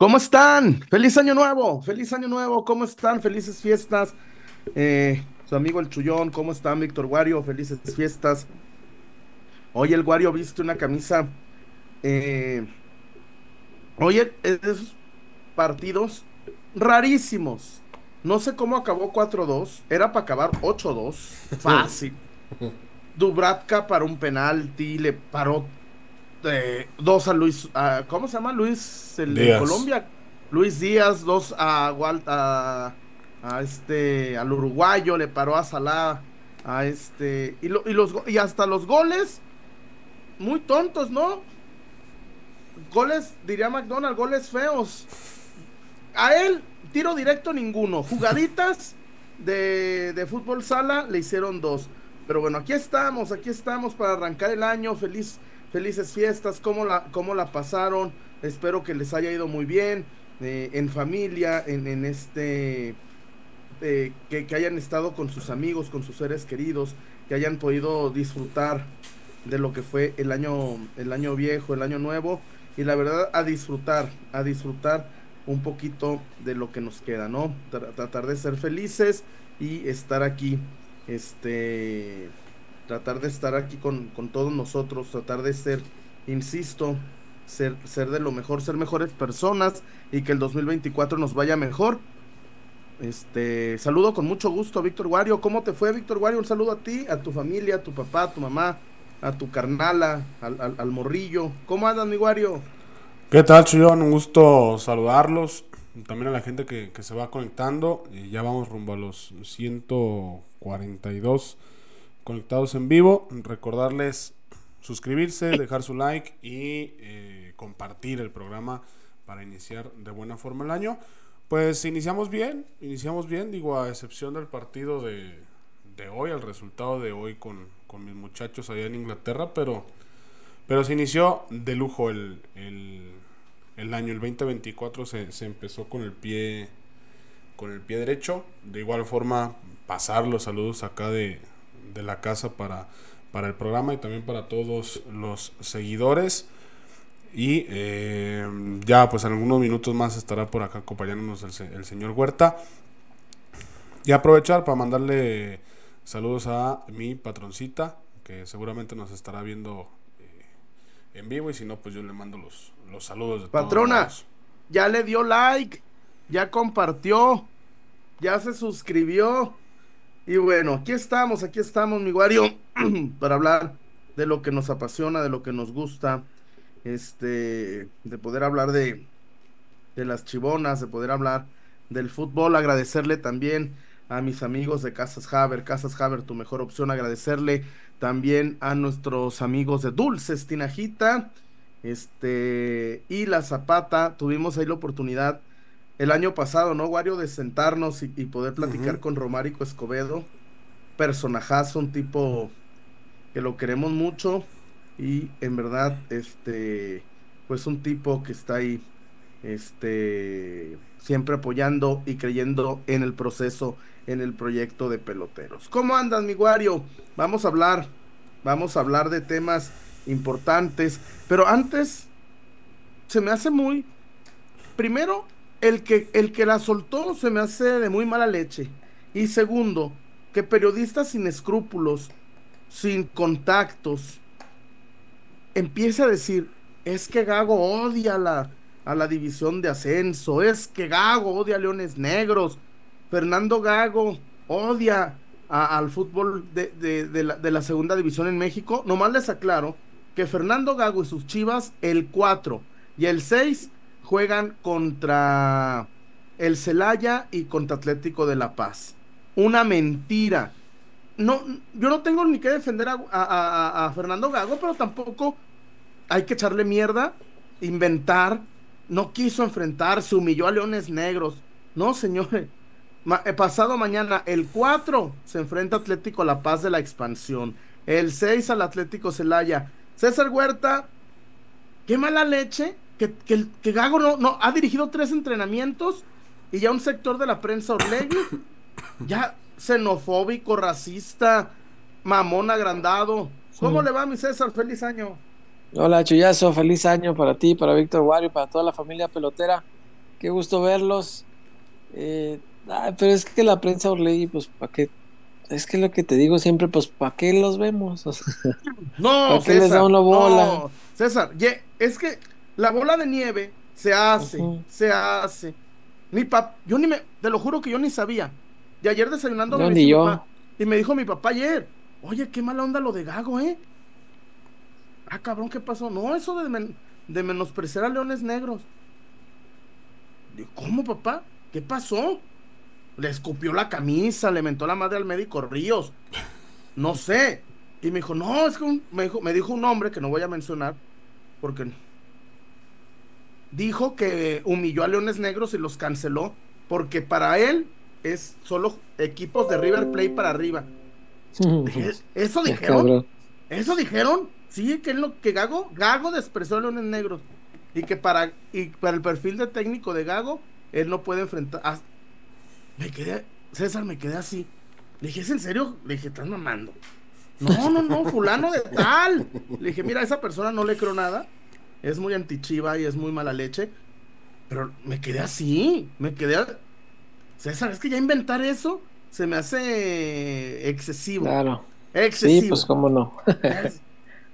¿Cómo están? Feliz año nuevo, feliz año nuevo, ¿cómo están? Felices fiestas. Eh, su amigo el Chullón, ¿cómo están? Víctor Guario, felices fiestas. Hoy el Guario viste una camisa. Eh, oye, esos partidos rarísimos. No sé cómo acabó 4-2. Era para acabar 8-2. Fácil. Dubravka para un penalti, le paró eh, dos a Luis, ¿cómo se llama Luis? El de Colombia. Luis Díaz, dos a, a, a, este, al uruguayo, le paró a Salah, a este, y, y, los, y hasta los goles, muy tontos, ¿no? Goles, diría McDonald, goles feos. A él, tiro directo ninguno. Jugaditas de, de fútbol sala le hicieron dos. Pero bueno, aquí estamos, aquí estamos para arrancar el año. Feliz felices fiestas, cómo la, cómo la pasaron, espero que les haya ido muy bien, eh, en familia, en, este, eh, que, hayan estado con sus amigos, con sus seres queridos, que hayan podido disfrutar de lo que fue el año, el año viejo, el año nuevo, y la verdad a disfrutar, a disfrutar un poquito de lo que nos queda, ¿no? tratar de ser felices y estar aquí, este tratar de estar aquí con, todos nosotros, tratar de ser, insisto, ser, ser de lo mejor, ser mejores personas y que el 2024 nos vaya mejor. Este, saludo con mucho gusto a Víctor Guario. ¿Cómo te fue, Víctor Guario? Un saludo a ti, a tu familia, a tu papá, a tu mamá, a tu carnala, al, morrillo. ¿Cómo andas, mi Guario? ¿Qué tal, Chuyón? Un gusto saludarlos. También a la gente que, que se va conectando. Y ya vamos rumbo a los 142 conectados en vivo. Recordarles suscribirse, dejar su like y eh, compartir el programa para iniciar de buena forma el año. Pues iniciamos bien, iniciamos bien, digo, a excepción del partido de, hoy, el resultado de hoy con, mis muchachos allá en Inglaterra, pero, pero se inició de lujo el, el, año, el 2024 se, se empezó con el pie con el pie derecho, de igual forma pasar los saludos acá de, de la casa para, para el programa y también para todos los seguidores. Y eh, ya pues en algunos minutos más estará por acá acompañándonos el, señor Huerta. Y aprovechar para mandarle saludos a mi patroncita, que seguramente nos estará viendo eh, en vivo. Y si no, pues yo le mando los, los saludos. De Patrona, ya le dio like, ya compartió, ya se suscribió. Y bueno, aquí estamos, aquí estamos, mi Guario, para hablar de lo que nos apasiona, de lo que nos gusta, este, de poder hablar de, de las chivonas, de poder hablar del fútbol, agradecerle también a mis amigos de Casas Haber, Casas Haber, tu mejor opción, agradecerle también a nuestros amigos de Dulces Tinajita, este, y La Zapata, tuvimos ahí la oportunidad el año pasado, ¿no, Wario? De sentarnos y, poder platicar con Romárico Escobedo. Personajazo, un tipo que lo queremos mucho y en verdad, este, pues un tipo que está ahí, este, siempre apoyando y creyendo en el proceso, en el proyecto de peloteros. ¿Cómo andas, mi Wario? Vamos a hablar, vamos a hablar de temas importantes, pero antes se me hace muy, primero, el que, el que la soltó se me hace de muy mala leche. Y segundo, que periodistas sin escrúpulos, sin contactos, empiece a decir, es que Gago odia a la, a la división de ascenso, es que Gago odia a Leones Negros, Fernando Gago odia al fútbol de, la, de la segunda división en México. Nomás les aclaro que Fernando Gago y sus chivas, el 4 y el 6 juegan contra el Celaya y contra Atlético de La Paz. Una mentira. No, yo no tengo ni que defender a, Fernando Gago, pero tampoco hay que echarle mierda, inventar. No quiso enfrentarse, humilló a Leones Negros. No, señores. Eh, pasado mañana, el 4 se enfrenta Atlético La Paz de la expansión. El 6 al Atlético Celaya. César Huerta, qué mala leche que, Gago no, no, ha dirigido tres entrenamientos y ya un sector de la prensa orlegui, ya xenofóbico, racista, mamón agrandado. ¿Cómo le va, mi César? Feliz año. Hola, Chuyazo, feliz año para ti, para Víctor Wario, para toda la familia pelotera. qué gusto verlos. Eh, pero es que la prensa Orley, pues, ¿para qué? Es que lo que te digo siempre, pues, ¿para qué los vemos? no, ¿para qué les da una bola? César, es que la bola de nieve se hace, se hace. Mi papá, yo ni me, te lo juro que yo ni sabía. Y ayer desayunando me ni yo. y me dijo mi papá ayer, oye, qué mala onda lo de Gago, ¿eh? Ah, cabrón, ¿qué pasó? No, eso de, de menospreciar a leones negros. Digo, ¿cómo, papá? ¿Qué pasó? Le escupió la camisa, le mentó la madre al médico Ríos. No sé. Y me dijo, no, es que me, dijo, me dijo un hombre que no voy a mencionar, porque dijo que humilló a Leones Negros y los canceló, porque para él es solo equipos de River Plate para arriba. ¿Eso dijeron? ¿Eso dijeron? Sí, que es lo que Gago, Gago despreció a Leones Negros. Y que para, y para el perfil de técnico de Gago, él no puede enfrentar. me quedé, César, me quedé así. Le dije, ¿es en serio? Le dije, estás mamando. No, no, no, fulano de tal. Le dije, mira, a esa persona no le creo nada. Es muy antichiva y es muy mala leche. Pero me quedé así. Me quedé. César, es que ya inventar eso se me hace excesivo. Claro. Excesivo. Sí, pues cómo no.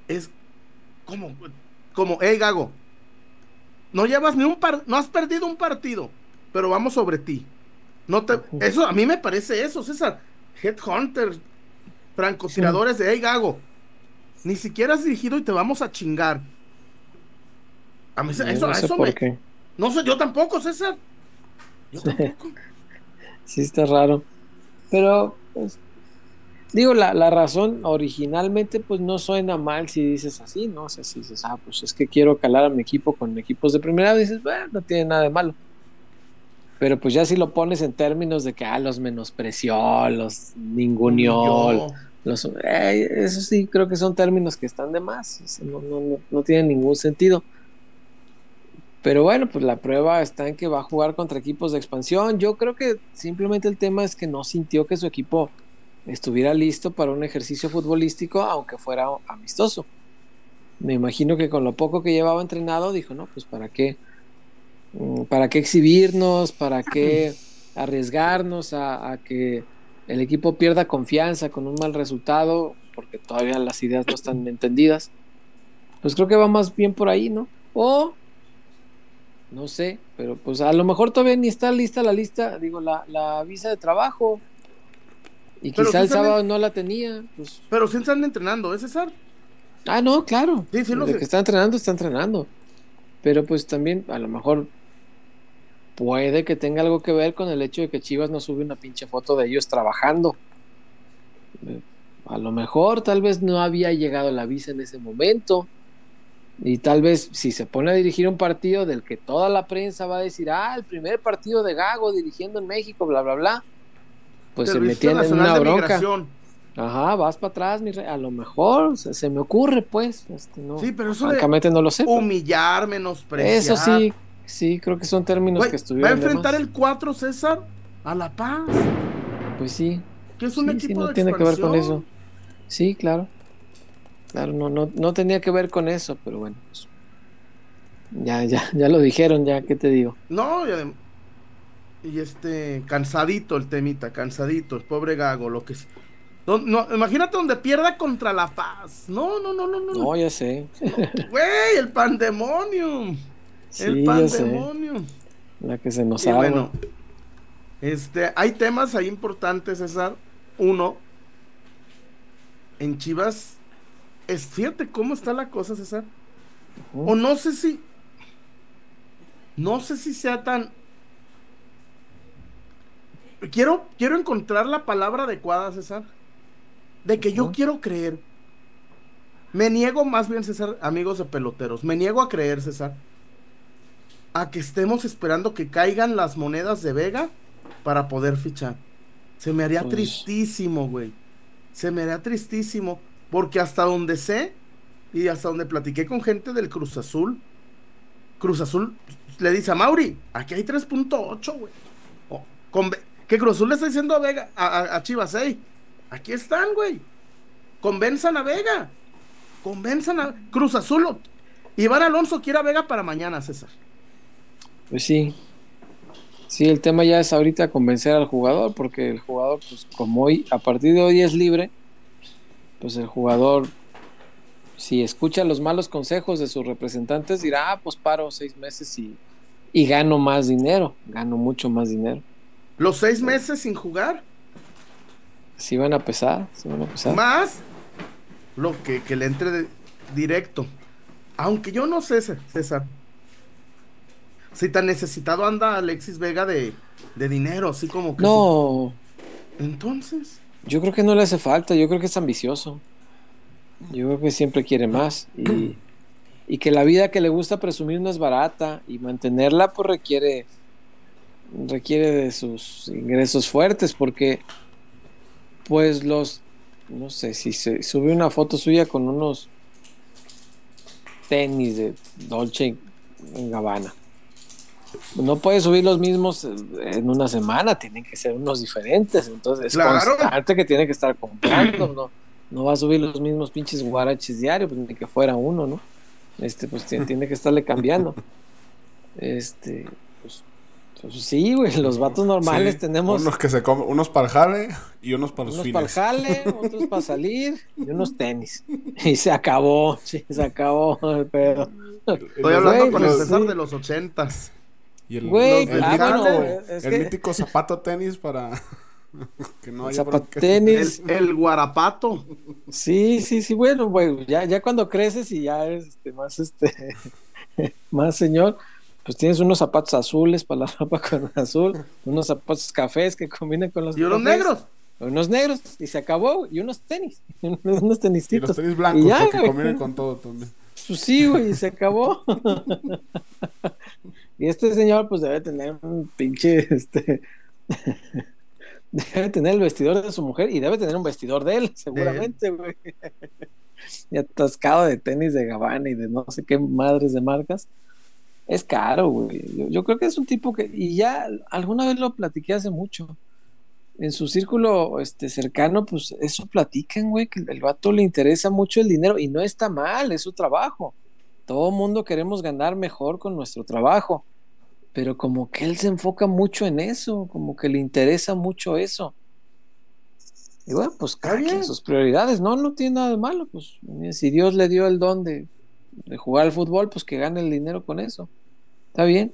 es, como, como, hey Gago, no llevas ni un par, no has perdido un partido, pero vamos sobre ti. No te, eso a mí me parece eso, César. Headhunter, francotiradores de hey Gago, ni siquiera has dirigido y te vamos a chingar. A mí, eso, no eso me, No sé, yo tampoco, César. Yo tampoco. sí, está raro. Pero, pues, Digo, la, la, razón originalmente pues no suena mal si dices así, ¿no? O sea, si dices, ah, pues es que quiero calar a mi equipo con equipos de primera, dices, bueno, no tiene nada de malo. Pero pues ya si lo pones en términos de que, ah, los menospreció, los ninguneó, los, eh, eso sí creo que son términos que están de más, no, no, no, no tienen ningún sentido. Pero bueno, pues la prueba está en que va a jugar contra equipos de expansión. Yo creo que simplemente el tema es que no sintió que su equipo estuviera listo para un ejercicio futbolístico, aunque fuera amistoso. Me imagino que con lo poco que llevaba entrenado, dijo, no, pues para qué, mm, para qué exhibirnos, para qué arriesgarnos a, que el equipo pierda confianza con un mal resultado, porque todavía las ideas no están entendidas. Pues creo que va más bien por ahí, ¿no? O, no sé, pero pues a lo mejor todavía ni está lista la lista, digo, la, la visa de trabajo. Y quizá el sábado no la tenía. Pues. Pero sí están entrenando, ¿es César? Ah, no, claro. Sí, sí, lo que está entrenando, está entrenando. Pero pues también, a lo mejor puede que tenga algo que ver con el hecho de que Chivas no sube una pinche foto de ellos trabajando. Eh, a lo mejor, tal vez no había llegado la visa en ese momento. Y tal vez si se pone a dirigir un partido del que toda la prensa va a decir, ah, el primer partido de Gago dirigiendo en México, bla, bla, bla pues se metían en una bronca. Ajá, vas para atrás, mi rey. A lo mejor se, me ocurre, pues. Este, no, sí, pero eso francamente no lo sé. Humillar, menospreciar. Eso sí, sí, creo que son términos que estuvieron. Va a enfrentar el 4 César a La Paz. Pues sí. Que es un equipo no tiene que ver con eso. Sí, claro. Claro, no, no, no tenía que ver con eso, pero bueno. Pues, ya, ya, ya lo dijeron, ya, ¿qué te digo? No, y y este, cansadito el temita, cansadito, el pobre Gago, lo que no, imagínate donde pierda contra La Paz. No, no, no, no, no. No, ya sé. Güey, el pandemonium. el pandemonium. La que se nos ha bueno, este, hay temas ahí importantes, César. Uno, en Chivas, es fíjate cómo está la cosa, César. O no sé si, no sé si sea tan quiero, quiero encontrar la palabra adecuada, César. De que yo quiero creer. Me niego más bien, César, amigos de peloteros. Me niego a creer, César. A que estemos esperando que caigan las monedas de Vega para poder fichar. Se me haría tristísimo, güey. Se me haría tristísimo. Porque hasta donde sé y hasta donde platiqué con gente del Cruz Azul, Cruz Azul le dice a Mauri, aquí hay 3.8, güey. con, que Cruz Azul le está diciendo a Vega, a, Chivas, hey, aquí están, güey. Convenzan a Vega. Convenzan a Cruz Azul. Iván Alonso quiere a Vega para mañana, César. Pues sí. Sí, el tema ya es ahorita convencer al jugador, porque el jugador, pues como hoy, a partir de hoy es libre, pues el jugador, si escucha los malos consejos de sus representantes, dirá, ah, pues paro seis meses y, y gano más dinero, gano mucho más dinero. ¿Los seis meses sin jugar? Sí van a pesar, sí van a pesar. Más lo que, que le entre de- directo. Aunque yo no sé, César. Si tan necesitado anda Alexis Vega de, de dinero, así como que... No, Entonces... yo creo que no le hace falta, yo creo que es ambicioso. Yo creo que siempre quiere más. Y, que la vida que le gusta presumir no es barata y mantenerla pues requiere requiere de sus ingresos fuertes porque pues los no sé si se sube una foto suya con unos tenis de Dolce en Gabbana no puede subir los mismos en una semana tienen que ser unos diferentes entonces es Claro. constante que tiene que estar comprando no no va a subir los mismos pinches guaraches diarios pues, ni que fuera uno no este pues tiene, tiene que estarle cambiando este pues, pues sí güey los vatos normales Sí, tenemos Unos que se comen, unos para el jale y unos para los unos para el fines. jale, otros para salir y unos tenis. Y se acabó, sí, se acabó el pedo. Estoy hablando Güey, con el pues, César sí. de los ochentas. Y el, Güey, los del ah, mítico- bueno, güey, es el que- mítico zapato tenis para que no haya bronca. El, Zapatenis. el guarapato. Sí, sí, sí, bueno, güey, ya, ya cuando creces y ya eres este, más este más señor, pues tienes unos zapatos azules para la ropa con azul, unos zapatos cafés que combinen con los Y unos cafés, negros. unos negros, y se acabó, y unos tenis, unos Y los tenisitos. tenis blancos Y ya, porque güey. combinan con todo también. Pues sí, güey, se acabó. Y este señor, pues debe tener un pinche, este, debe tener el vestidor de su mujer y debe tener un vestidor de él, seguramente, güey. y atascado de tenis de Gabbana y de no sé qué madres de marcas. Es caro, güey. Yo, creo que es un tipo que, y ya alguna vez lo platiqué hace mucho. En su círculo este, cercano, pues eso platican, güey, que el vato le interesa mucho el dinero y no está mal, es su trabajo. Todo mundo queremos ganar mejor con nuestro trabajo, pero como que él se enfoca mucho en eso, como que le interesa mucho eso. Y bueno, pues cada quien sus prioridades, no, no tiene nada de malo, pues si Dios le dio el don de, de jugar al fútbol, pues que gane el dinero con eso. Está bien.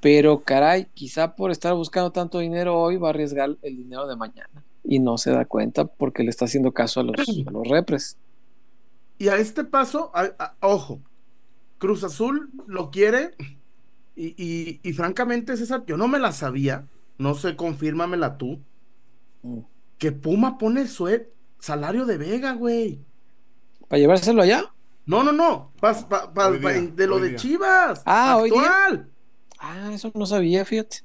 Pero caray, quizá por estar buscando tanto dinero hoy va a arriesgar el dinero de mañana y no se da cuenta porque le está haciendo caso a los, a los repres. Y a este paso, a- a- ojo, Cruz Azul lo quiere y, y- y francamente, César, yo no me la sabía, no sé, confírmamela tú, Mm. que Puma pone el salario de Vega, güey. ¿Para llevárselo allá? No, no, no, pas- pa- pa- Hoy pa- día, de lo de día. Chivas, Ah, hoy día. actual. Ah, eso no sabía, fíjate.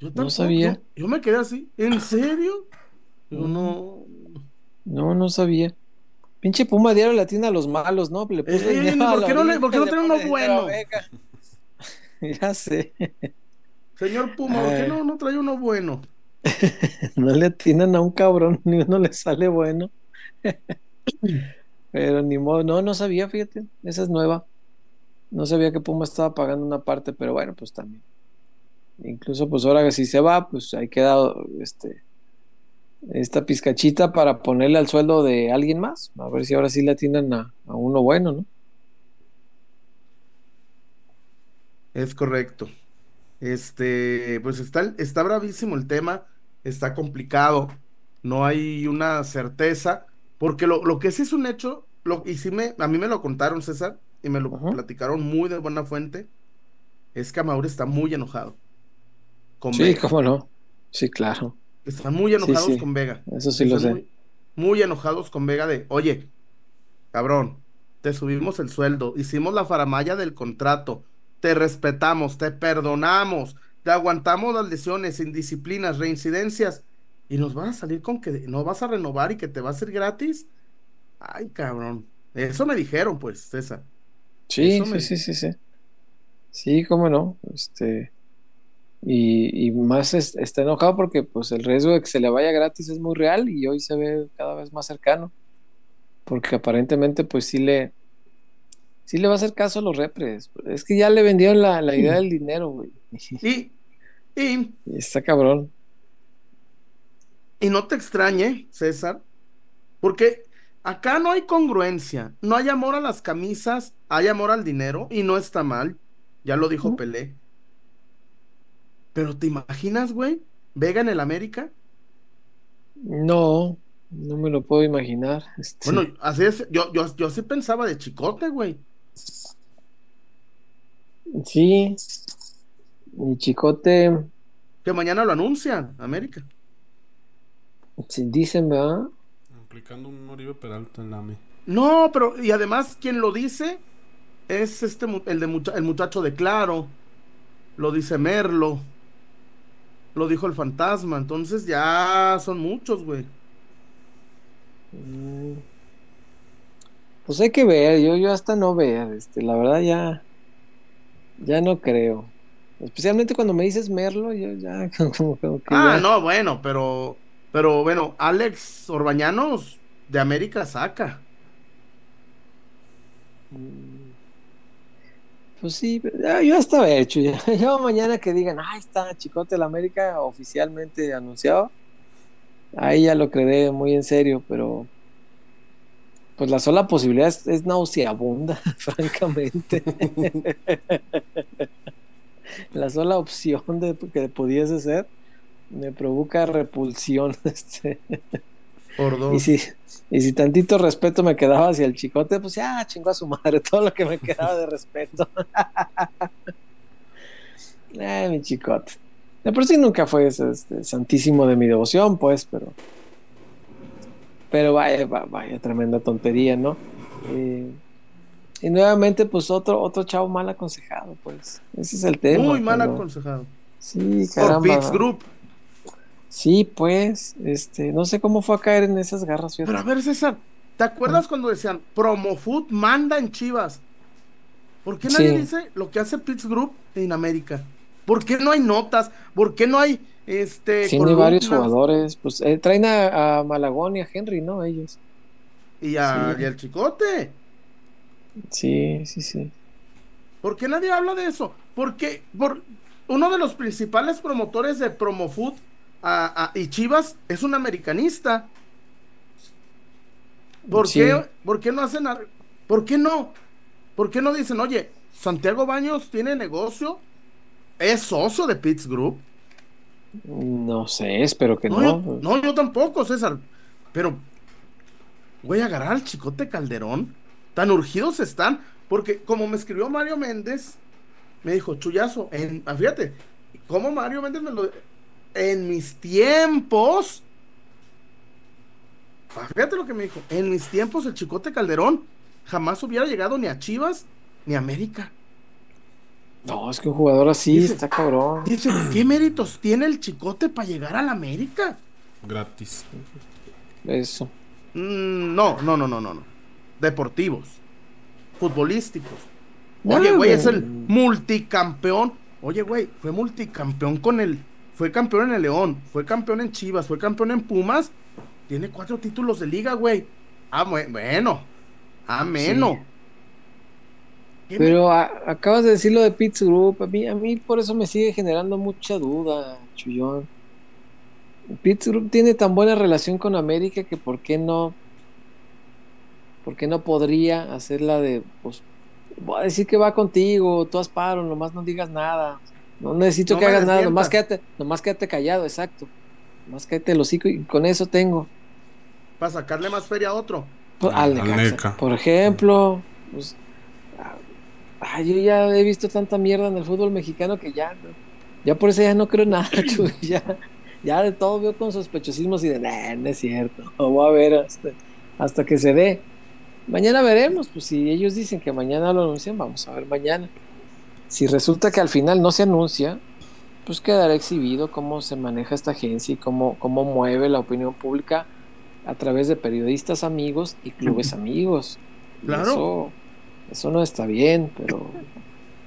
Yo No tampoco, sabía. Yo, yo me quedé así, ¿en serio? Yo no. No, no sabía. Pinche Puma diario le tiene a los malos, ¿no? Le puso Eh, dinero ¿por qué no le- por qué no pone uno bueno? Ya sé. Señor Puma, ¿por qué no, no trae uno bueno? No le atinan a un cabrón, ni uno le sale bueno. Pero ni modo, no, no sabía, fíjate, esa es nueva. No sabía que Puma estaba pagando una parte, pero bueno, pues también. Incluso pues ahora que si se va, pues ahí queda este esta pizcachita para ponerle al sueldo de alguien más. A ver si ahora sí le atinan a, a uno bueno, ¿no? Es correcto. Este, pues está, está bravísimo el tema, está complicado, no hay una certeza, porque lo, lo que sí es un hecho, lo, y sí me, a mí me lo contaron, César, y me lo Ajá. platicaron muy de buena fuente, es que Amauri está muy enojado con Sí, Vega. cómo no. Sí, claro. Están muy enojados sí. con Vega. Eso sí lo sé. Muy, muy enojados con Vega de, oye, cabrón, te subimos el sueldo, hicimos la faramaya del contrato, te respetamos, te perdonamos, te aguantamos las lesiones, indisciplinas, reincidencias, y nos van a salir con que no vas a renovar y que te va a ser gratis. Ay, cabrón. Eso me dijeron, pues, César. Sí, Eso sí, sí, sí, sí. Sí, cómo no. Este, y, y más es- está enojado porque pues el riesgo de que se le vaya gratis es muy real y hoy se ve cada vez más cercano. Porque aparentemente pues sí le, sí le va a hacer caso a los repres. Es que ya le vendieron la, la idea del dinero, güey. Y, Y, Está cabrón. y no te extrañe, César, porque acá no hay congruencia, no hay amor a las camisas, hay amor al dinero y no está mal, ya lo dijo. Pelé. Pero ¿te imaginas, güey? Vega en el América. No, no me lo puedo imaginar. Este, Bueno, así es, yo, yo, yo así pensaba de chicote, güey. sí. Mi chicote, Que mañana lo anuncian, América. sí, dicen, ¿verdad? Aplicando un Oribe Peralta en la AME. No, pero, y además, quien lo dice es este, el, de mucha- el muchacho de Claro. Lo dice Merlo. Lo dijo el fantasma. Entonces ya son muchos, güey. Mm. Pues hay que ver, yo, yo hasta no ver, este, la verdad ya, ya no creo. Especialmente cuando me dices Merlo, yo ya como, como que Ah, ya- no, bueno, pero, pero bueno, Alex Orbañanos de América saca. Pues sí, yo he hecho, ya, ya mañana que digan, ah, está Chicote la América oficialmente anunciado, ahí ya lo creeré muy en serio, pero pues la sola posibilidad es, es nauseabunda, francamente. la sola opción de que pudiese ser me provoca repulsión. Este. Por dos. Y si, y si tantito respeto me quedaba hacia el chicote, pues ya chingó a su madre todo lo que me quedaba de respeto. Ay, mi chicote. De por sí nunca fue ese, este, santísimo de mi devoción, pues, pero. Pero vaya, va- vaya, tremenda tontería, ¿no? Eh, y nuevamente, pues otro, otro chavo mal aconsejado, pues. Ese es el tema. Muy mal aconsejado. Sí, Por caramba. Pitts Group. Sí, pues, este, no sé cómo fue a caer en esas garras. fíjate. Pero a ver, César, ¿te acuerdas cuando decían Promofood manda en Chivas? ¿Por qué nadie Sí. dice lo que hace Pitts Group en América? ¿Por qué no hay notas? ¿Por qué no hay este Tiene varios columnas? jugadores. Pues eh, traen a, a Malagón y a Henry, ¿no? Ellos. Y, a- Sí. y al chicote. Sí, sí, sí. ¿Por qué nadie habla de eso? Porque por uno de los principales promotores de Promofood a- a- y Chivas es un americanista. ¿Por, Sí. qué, ¿Por qué no hacen ¿Por qué no? ¿Por qué no dicen, oye, Santiago Baños tiene negocio? ¿Es socio de Pitts Group? No sé, espero que No, no. yo, no, yo tampoco, César. Pero voy a agarrar al chicote Calderón. Tan urgidos están. Porque como me escribió Mario Méndez, me dijo, chullazo, en, ah, fíjate, como Mario Méndez me lo... En mis tiempos... ah, Fíjate lo que me dijo. En mis tiempos el chicote Calderón jamás hubiera llegado ni a Chivas ni a América. No, es que un jugador así Dice- está cabrón. Dice, ¿qué méritos tiene el chicote para llegar a la América? Gratis. Eso. Mm, No, no, no, no, no, no. Deportivos. Futbolísticos. Oye, güey, es el multicampeón. Oye, güey, fue multicampeón con el. Fue campeón en el León, fue campeón en Chivas, fue campeón en Pumas. Tiene cuatro títulos de liga, güey. Ah, bue- bueno. Ameno. ¿Qué me- Pero a- acabas de decir lo de Pitts Group. A mí, a mí por eso me sigue generando mucha duda, Chullón. Pitts Group tiene tan buena relación con América que por qué no. ¿Por qué no podría hacerla de. Pues, voy a decir que va contigo, tú haz paro, nomás no digas nada. No necesito No que me hagas nada, nomás quédate, nomás quédate callado, exacto. Nomás quédate el hocico y con eso tengo. Para sacarle más feria a otro. Pues, Al- Necaxa. Neca. Por ejemplo, pues, ah, ah, yo ya he visto tanta mierda en el fútbol mexicano que ya, ya por eso ya no creo nada, Chuy, ya, ya de todo veo con sospechosismos y de, "Nah, no es cierto, voy a ver hasta, hasta que se dé. Mañana veremos, pues si ellos dicen que mañana lo anuncian, vamos a ver mañana. Si resulta que al final no se anuncia, pues quedará exhibido cómo se maneja esta agencia y cómo, cómo mueve la opinión pública a través de periodistas amigos y clubes amigos. Claro. Eso, eso no está bien, pero,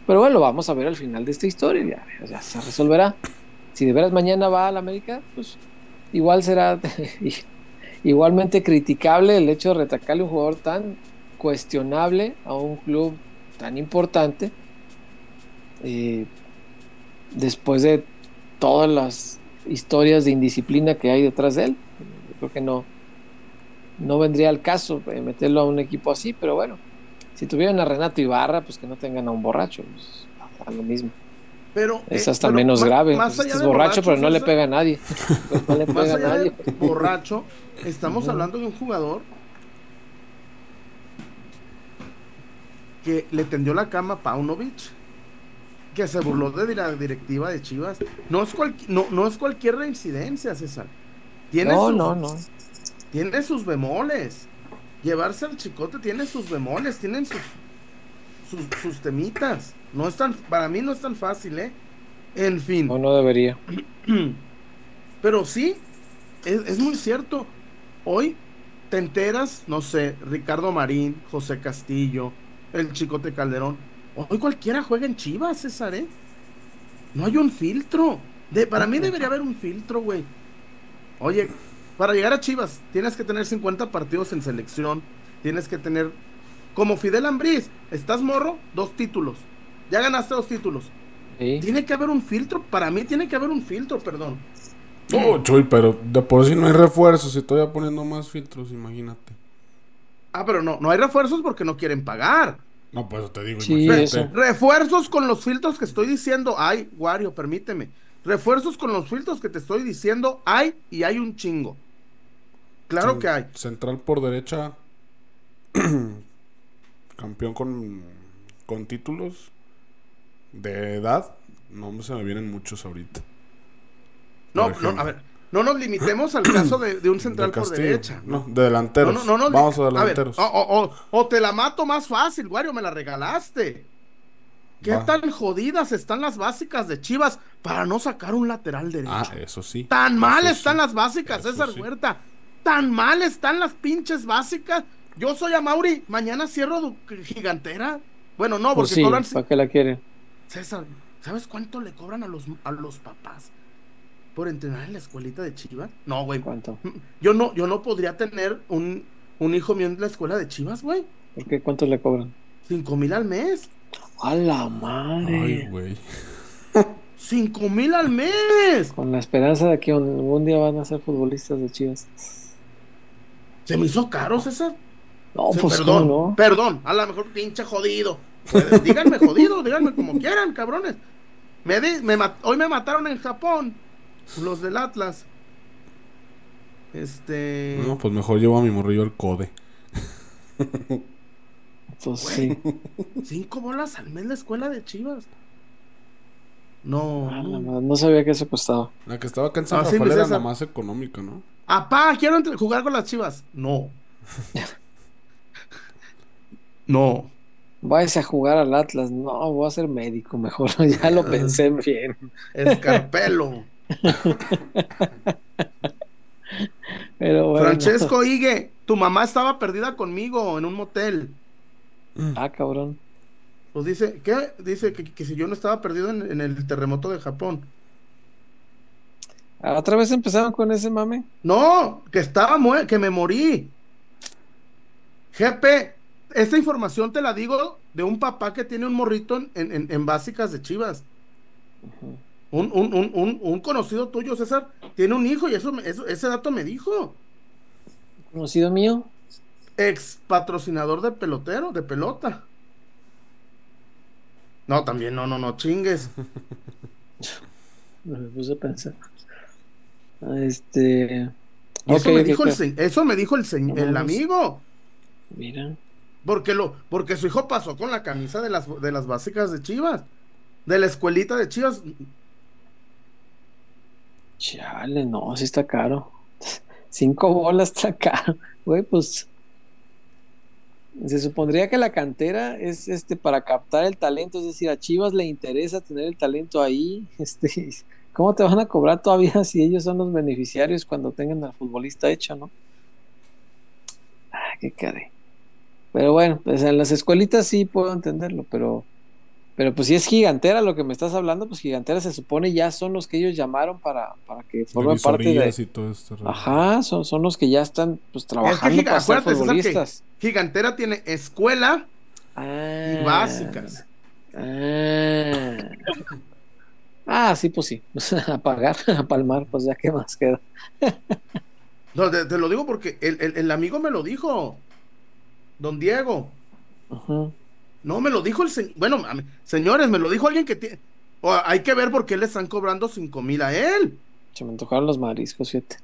pero bueno, vamos a ver al final de esta historia, ya, ya se resolverá. Si de veras mañana va a la América, pues igual será igualmente criticable el hecho de retacarle un jugador tan cuestionable a un club tan importante eh, después de todas las historias de indisciplina que hay detrás de él. Yo creo que no, no vendría al caso meterlo a un equipo así, pero bueno, si tuvieran a Renato Ibarra, pues que no tengan a un borracho, pues, a lo mismo. Pero, es eh, hasta pero menos grave. más Pues, allá es de borracho, pero no le pega a nadie. No le pega a nadie. borracho, estamos hablando de un jugador que le tendió la cama a Paunovic, que se burló de la directiva de Chivas. No es, cualqui- no, no es cualquier reincidencia, César. Tiene, No, sus, no, no. tiene sus bemoles. Llevarse al chicote tiene sus bemoles, tienen sus, sus, sus temitas. No es tan, para mí no es tan fácil, ¿eh? En fin. No, no debería. Pero sí, es, es muy cierto. Hoy te enteras, no sé, Ricardo Marín, José Castillo, el Chicote Calderón. Hoy cualquiera juega en Chivas, César, ¿eh? No hay un filtro. De, para mí debería haber un filtro, güey. Oye, para llegar a Chivas tienes que tener 50 partidos en selección. Tienes que tener, como Fidel Ambriz, estás morro, dos títulos. Ya ganaste dos títulos. Sí. Tiene que haber un filtro. Para mí tiene que haber un filtro, perdón. No, Chuy, pero de por sí no hay refuerzos y todavía poniendo más filtros, imagínate. Ah, pero no, no hay refuerzos porque no quieren pagar. No, pues te digo, Sí, eso. Refuerzos con los filtros que estoy diciendo, hay, Wario, permíteme. Refuerzos con los filtros que te estoy diciendo, hay y hay un chingo. Claro que hay. Central por derecha. campeón con, con títulos de edad. No se me vienen muchos ahorita. No, no, a ver, no nos limitemos al caso de, de un central De por derecha. No, de delanteros. No, no, no, no, Vamos a delanteros. o, o- o- o te la mato más fácil, Wario, me la regalaste. ¿Qué Va. tan jodidas están las básicas de Chivas para no sacar un lateral derecho? Ah, eso sí. Tan mal están sí. las básicas, Eso César sí. Huerta. Tan mal están las pinches básicas. Yo soy a Mauri, mañana cierro gigantera. Bueno, no, Pues porque sí, cobran. ¿para qué la quieren? César, ¿sabes cuánto le cobran a los, a los papás por entrenar en la escuelita de Chivas? No, güey. ¿Cuánto? Yo no, yo no podría tener un, un hijo mío en la escuela de Chivas, güey. ¿Por qué? ¿Cuánto le cobran? Cinco mil al mes. ¡A la madre! Ay, güey. Cinco mil al mes. Con la esperanza de que un- algún día van a ser futbolistas de Chivas. Se me hizo caro, César. No, Sí, pues perdón, ¿cómo no. perdón, a lo mejor pinche jodido. Díganme jodido, díganme como quieran, cabrones. Me di- me hoy me mataron en Japón, los del Atlas. Este. No, pues mejor llevo a mi morrillo al code. Pues sí. Cinco bolas al mes la escuela de Chivas. No. Ah, no. sabía que eso costaba. La que estaba acá en San Ah, sí, Rafael mi era la más económica, ¿no? Apá, quiero entre- jugar con las Chivas. No. no. Váyase a jugar al Atlas. No, voy a ser médico mejor. ya lo pensé bien. Escarpelo. Pero bueno. Francesco Igue, tu mamá estaba perdida conmigo en un motel. Ah, cabrón. Pues dice, ¿qué? Dice que, que si yo no estaba perdido en, en el terremoto de Japón. Ah, ¿Otra vez empezaron con ese mame? No, que estaba mue- que me morí. Jefe, esta información te la digo de un papá que tiene un morrito en, en- en básicas de Chivas. Un, un- un- un- un conocido tuyo, César, tiene un hijo y eso, eso- ese dato me dijo. ¿Conocido mío? Ex patrocinador de pelotero, de pelota. No, también, no, no, no, chingues. Me puse a pensar. Ah, Este. Eso me dijo el, ok. se- eso me dijo el, No el amigo. Mira. Porque lo, porque su hijo pasó con la camisa de las, de las básicas de Chivas. De la escuelita de Chivas. Chale, no, sí está caro. Cinco bolas está caro. Güey, pues. Se supondría que la cantera es este para captar el talento, es decir, a Chivas le interesa tener el talento ahí. Este, ¿cómo te van a cobrar todavía si ellos son los beneficiarios cuando tengan al futbolista hecho, no? Ah, qué caray. Pero bueno, pues en las escuelitas sí puedo entenderlo, pero pero pues si es gigantera lo que me estás hablando, pues gigantera se supone ya son los que ellos llamaron para, para que formen parte de, y todo esto. Ajá, son, son los que ya están pues trabajando giga- para ser acuérdate, César, que- futbolistas. Gigantera tiene escuela Ah, y básicas. Ah, Ah, sí, pues sí. a pagar, a palmar, pues ya qué más queda. No, te, te lo digo porque el, el- el amigo me lo dijo. Don Diego. Ujú. No, me lo dijo el señor. Bueno, mí- señores, me lo dijo alguien que tiene. hay que ver por qué le están cobrando cinco mil a él. Se me antojaron los mariscos, fíjate.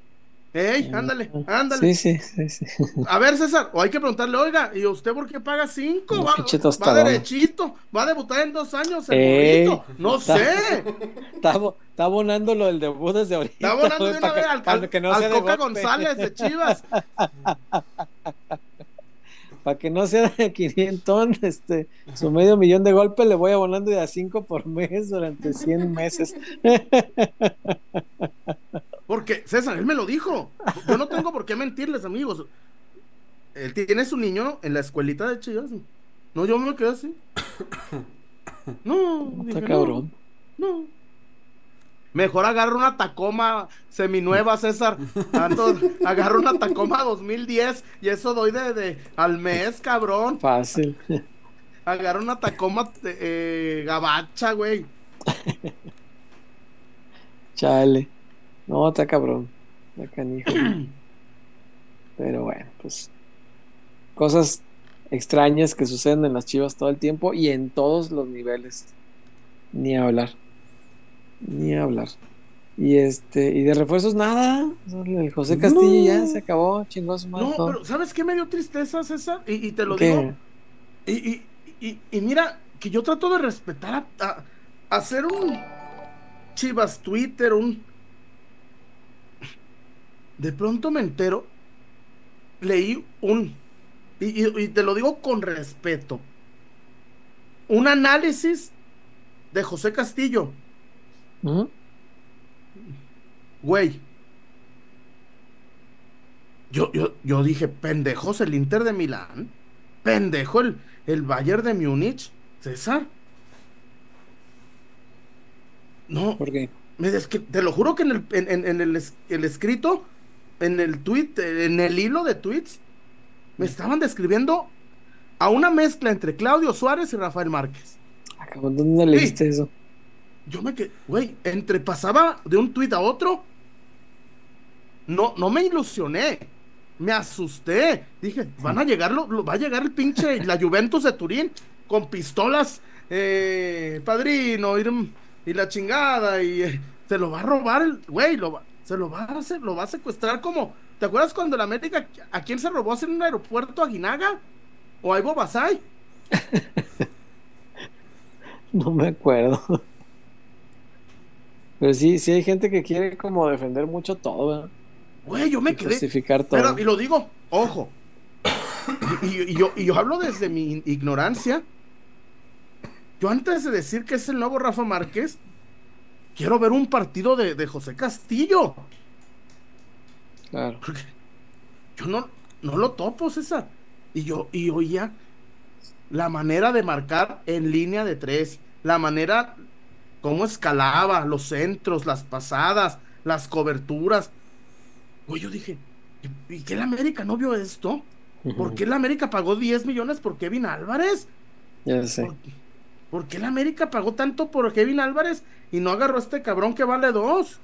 Ey, ándale, ándale. Sí, sí, sí, sí. A ver, César, o hay que preguntarle, oiga, ¿y usted por qué paga cinco? Un Va, va derechito, va a debutar en dos años el Ey. No está- sé. Está, está abonando lo del debut desde ahorita. Está güey, de una vez al, para al- que no al sea de Coca. González de Chivas. Para que no sea de 500, este, su medio millón de golpes le voy abonando de a 5 por mes durante 100 meses. Porque, César, él me lo dijo. Yo no tengo por qué mentirles, amigos. Él tiene su niño en la escuelita de Chivas. No, yo me quedé así. No, Está dije, no, cabrón. No. Mejor agarro una Tacoma seminueva, César. Ando, agarro una Tacoma 2010 y eso doy de, de- al mes, cabrón. Fácil. Agarro una Tacoma eh, gabacha, güey. Chale. No, está cabrón. Está canijo. Pero bueno, pues. Cosas extrañas que suceden en las chivas todo el tiempo y en todos los niveles. Ni hablar. Ni hablar. Y este, y de refuerzos nada. El José Castillo ya se acabó, chingó su madre No, todo. pero ¿sabes qué me dio tristeza, César? Y, y te lo ¿Qué? digo. Y, y, y, y mira, que yo trato de respetar a, a- a hacer un Chivas Twitter, un. De pronto me entero, leí un. Y, y- y te lo digo con respeto. Un análisis de José Castillo. Güey. Yo, yo, yo dije, pendejos el Inter de Milán. Pendejo el, el Bayern de Múnich. César. No, ¿Por qué? me te lo juro que en el, en, en- en el, es- el escrito, en el tweet, en el hilo de tweets, me estaban describiendo a una mezcla entre Claudio Suárez y Rafael Márquez. ¿Dónde leíste eso? Yo me quedé, güey, entre pasaba de un tuit a otro. No, no me ilusioné. Me asusté. Dije, van a llegar, lo, lo- va a llegar el pinche, la Juventus de Turín con pistolas, eh, padrino, y, y la chingada, y eh, se lo va a robar el, güey, lo va, se lo va a hacer, lo va a secuestrar como, ¿te acuerdas cuando la América, a quién se robó en un aeropuerto a Guinaga? ¿O a Ivo Basay? No me acuerdo. Pero sí, sí hay gente que quiere como defender mucho todo, ¿verdad? Güey, yo me Y quedé. justificar todo. Pero, y lo digo, ojo. Y, y- y yo, y yo hablo desde mi ignorancia. Yo antes de decir que es el nuevo Rafa Márquez, quiero ver un partido de, de José Castillo. Claro. Porque yo no, no lo topo, César. Y yo, y oía la manera de marcar en línea de tres, la manera cómo escalaba, los centros, las pasadas, las coberturas. Güey, yo dije, ¿y, qué el América no vio esto? ¿Por qué el América pagó 10 millones por Kevin Álvarez? Ya sé. ¿Por, por qué el América pagó tanto por Kevin Álvarez y no agarró a este cabrón que vale dos?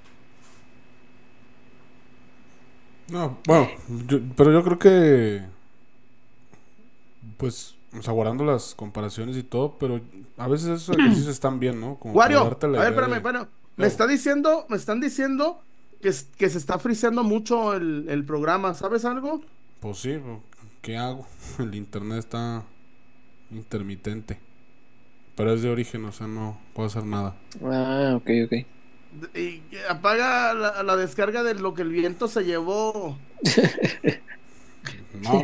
No, bueno, yo- pero yo creo que. Pues, o sea, guardando las comparaciones y todo, pero a veces esos ejercicios están bien, ¿no? Como Wario, a ver, espérame, de- bueno, me está diciendo, me están diciendo que, es- que se está friseando mucho el, el programa, ¿sabes algo? Pues sí, ¿qué hago? El internet está intermitente. Pero es de origen, o sea, no puedo hacer nada. Ah, ok, ok. Y apaga la, la descarga de lo que el viento se llevó. No,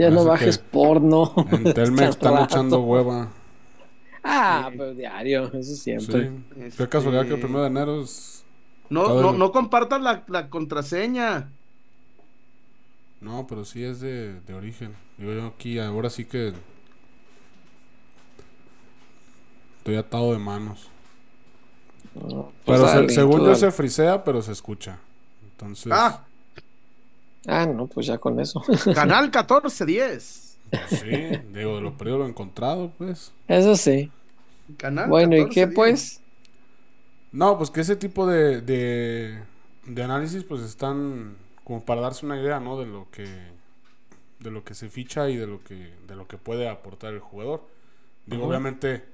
Ya no bajes porno. en Telmex están rato. echando hueva. Ah, Sí. pero diario, eso siempre. Sí. Este- Qué casualidad que el primero de enero es. No, no, el- no compartas la, la contraseña. No, pero sí es de, de origen. Digo yo aquí, ahora sí que. Estoy atado de manos. No, pues Pero se- según yo se frisea, pero se escucha. Entonces. Ah, Ah, no, pues ya con eso. canal 1410. pues sí, digo, de lo perdido lo encontrado, pues. Eso sí. Canal Bueno, ¿y qué 1410. pues? No, pues que ese tipo de, de, de análisis pues están como para darse una idea, ¿no? De lo que de lo que se ficha y de lo que de lo que puede aportar el jugador. Digo, obviamente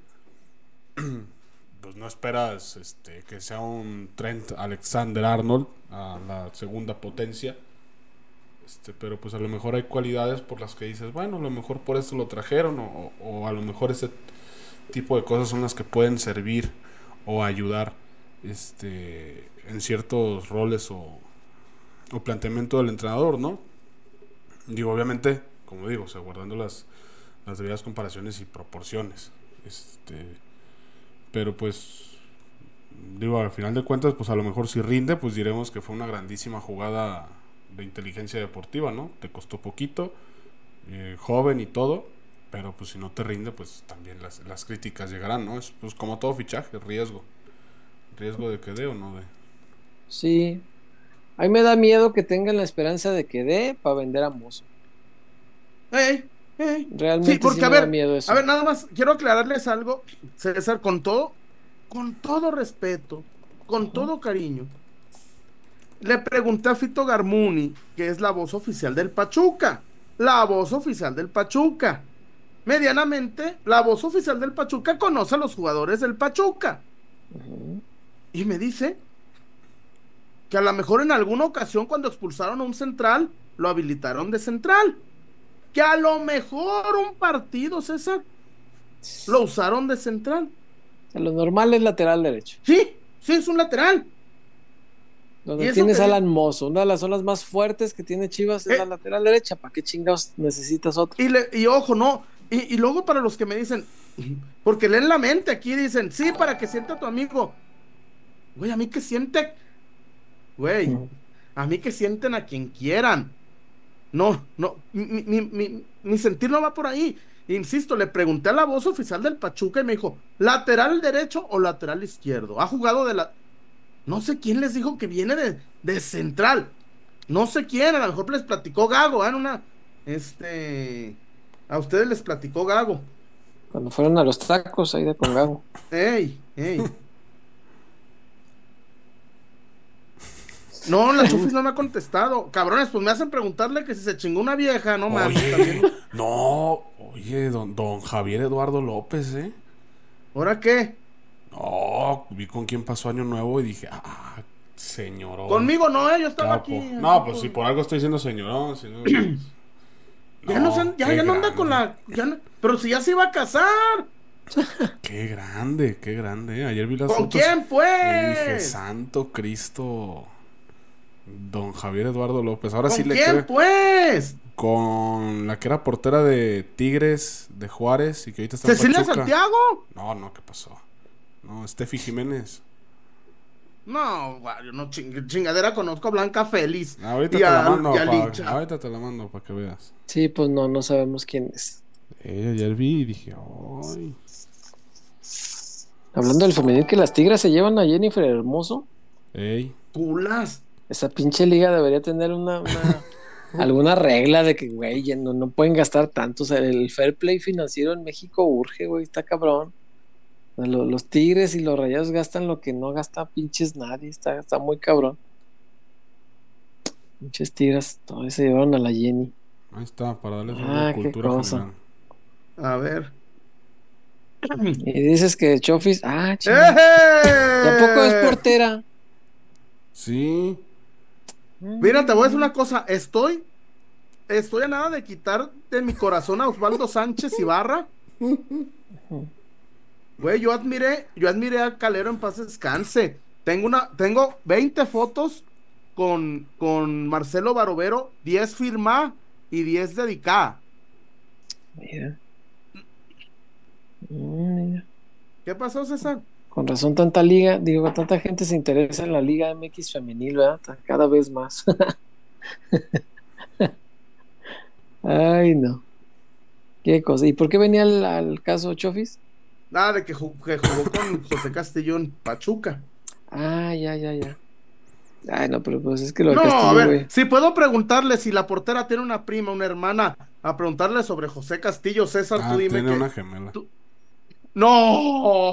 pues no esperas este que sea un Trent Alexander Arnold a la segunda potencia. Este, pero pues a lo mejor hay cualidades por las que dices, bueno, a lo mejor por eso lo trajeron o, o a lo mejor ese tipo de cosas son las que pueden servir o ayudar este en ciertos roles o, o planteamiento del entrenador, ¿no? Digo, obviamente, como digo, o guardando las, las debidas comparaciones y proporciones. Este, pero pues, digo, al final de cuentas, pues a lo mejor si rinde, pues diremos que fue una grandísima jugada de inteligencia deportiva, ¿no? Te costó poquito, eh, joven y todo, pero pues si no te rinde, pues también las, las críticas llegarán, ¿no? Es pues como todo fichaje, riesgo. Riesgo de que dé o no dé. Sí, a mí me da miedo que tengan la esperanza de que dé para vender a Mozo. Ey, ey. Realmente Sí, porque sí a me da ver, miedo eso. a ver, nada más quiero aclararles algo, César, con todo, con todo respeto, con todo cariño. Le pregunté a Fito Garmuni, que es la voz oficial del Pachuca, la voz oficial del Pachuca. Medianamente, la voz oficial del Pachuca conoce a los jugadores del Pachuca. Y me dice que a lo mejor en alguna ocasión cuando expulsaron a un central, lo habilitaron de central. Que a lo mejor un partido, César, lo usaron de central. Sea, lo normal es lateral derecho. Sí, sí, es un lateral. ¿Y Donde tienes Alan Mozo, una de las zonas más fuertes que tiene Chivas es Eh. la lateral derecha. ¿Para qué chingados necesitas otra? Y, le- y ojo, no. Y, y luego para los que me dicen, porque leen la mente aquí, dicen, sí, para que sienta tu amigo. Güey, a mí que siente. Güey, a mí que sienten a quien quieran. No, no, mi, mi- mi- mi sentir no va por ahí. Insisto, le pregunté a la voz oficial del Pachuca y me dijo, ¿lateral derecho o lateral izquierdo? ¿Ha jugado de la... No sé quién les dijo que viene de, de central. No sé quién, a lo mejor les platicó Gago, ¿eh? En una... Este... A ustedes les platicó Gago. Cuando fueron a los tacos ahí de Congago. Ey, ey. No, la Chufis no me ha contestado. Cabrones, pues me hacen preguntarle que si se chingó una vieja, no mames. No, oye, don, don Javier Eduardo López, ¿eh? ¿Ahora qué? No, vi con quién pasó Año Nuevo y dije, ah, señorón. Conmigo no, eh, yo estaba capo. aquí. No, pues si por algo estoy diciendo señorón. si no, pues, Ya no, se- ya, qué ya no anda con la. ya no- pero si ya se iba a casar. Qué grande, qué grande. ¿eh? Ayer vi las ¿Con fotos quién, y dije, pues? santo Cristo. Don Javier Eduardo López. Ahora sí ¿Con le quién, creo. pues? Con la que era portera de Tigres, de Juárez y que ahorita está en ¿Cecilia Pachuca. Santiago? No, no, ¿qué pasó? No, Steffi Jiménez. No, yo no ching- chingadera conozco a Blanca Félix. Ahorita Y te la mando, y a ahorita te la mando para que veas. Sí, pues no, no sabemos quién es. Eh, ayer vi y dije, ay. Hablando del femenil, que las tigras se llevan a Jennifer Hermoso. Ey, Culas. Esa pinche liga debería tener una, una- alguna regla de que, güey, ya no, no pueden gastar tanto. O sea, el fair play financiero en México urge, güey, está cabrón. Los tigres y los rayados gastan lo que no gasta pinches nadie. Está, está muy cabrón. Pinches tigras, todavía se llevaron a la Jenny. ahí está, para darles Ah, qué cultura general. A ver. Y dices que Chofis, ah, chingada. ¡Eh! Tampoco es portera. Sí, Mira, te voy a decir una cosa. Estoy. Estoy a nada de quitar de mi corazón a Osvaldo Sánchez Ibarra. Güey, yo admiré, yo admiré a Calero en paz descanse. Tengo una, tengo 20 fotos con, con Marcelo Barovero, 10 firma y 10 dedicada. Mira. Mm, mira. ¿Qué pasó, César? Con razón tanta liga, digo, tanta gente se interesa en la Liga MX femenil, ¿verdad? Cada vez más. Ay, no. Qué cosa. ¿Y por qué venía al, al caso Chofis? Nada de que, ju- que jugó con José Castellón Pachuca. Ah, ya, ya, ya. Ay, no, pero pues es que lo No, a ver, si puedo preguntarle si la portera tiene una prima, una hermana, a preguntarle sobre José Castillo, César, ah, tú dime tiene que... una gemela. tú- ¡No!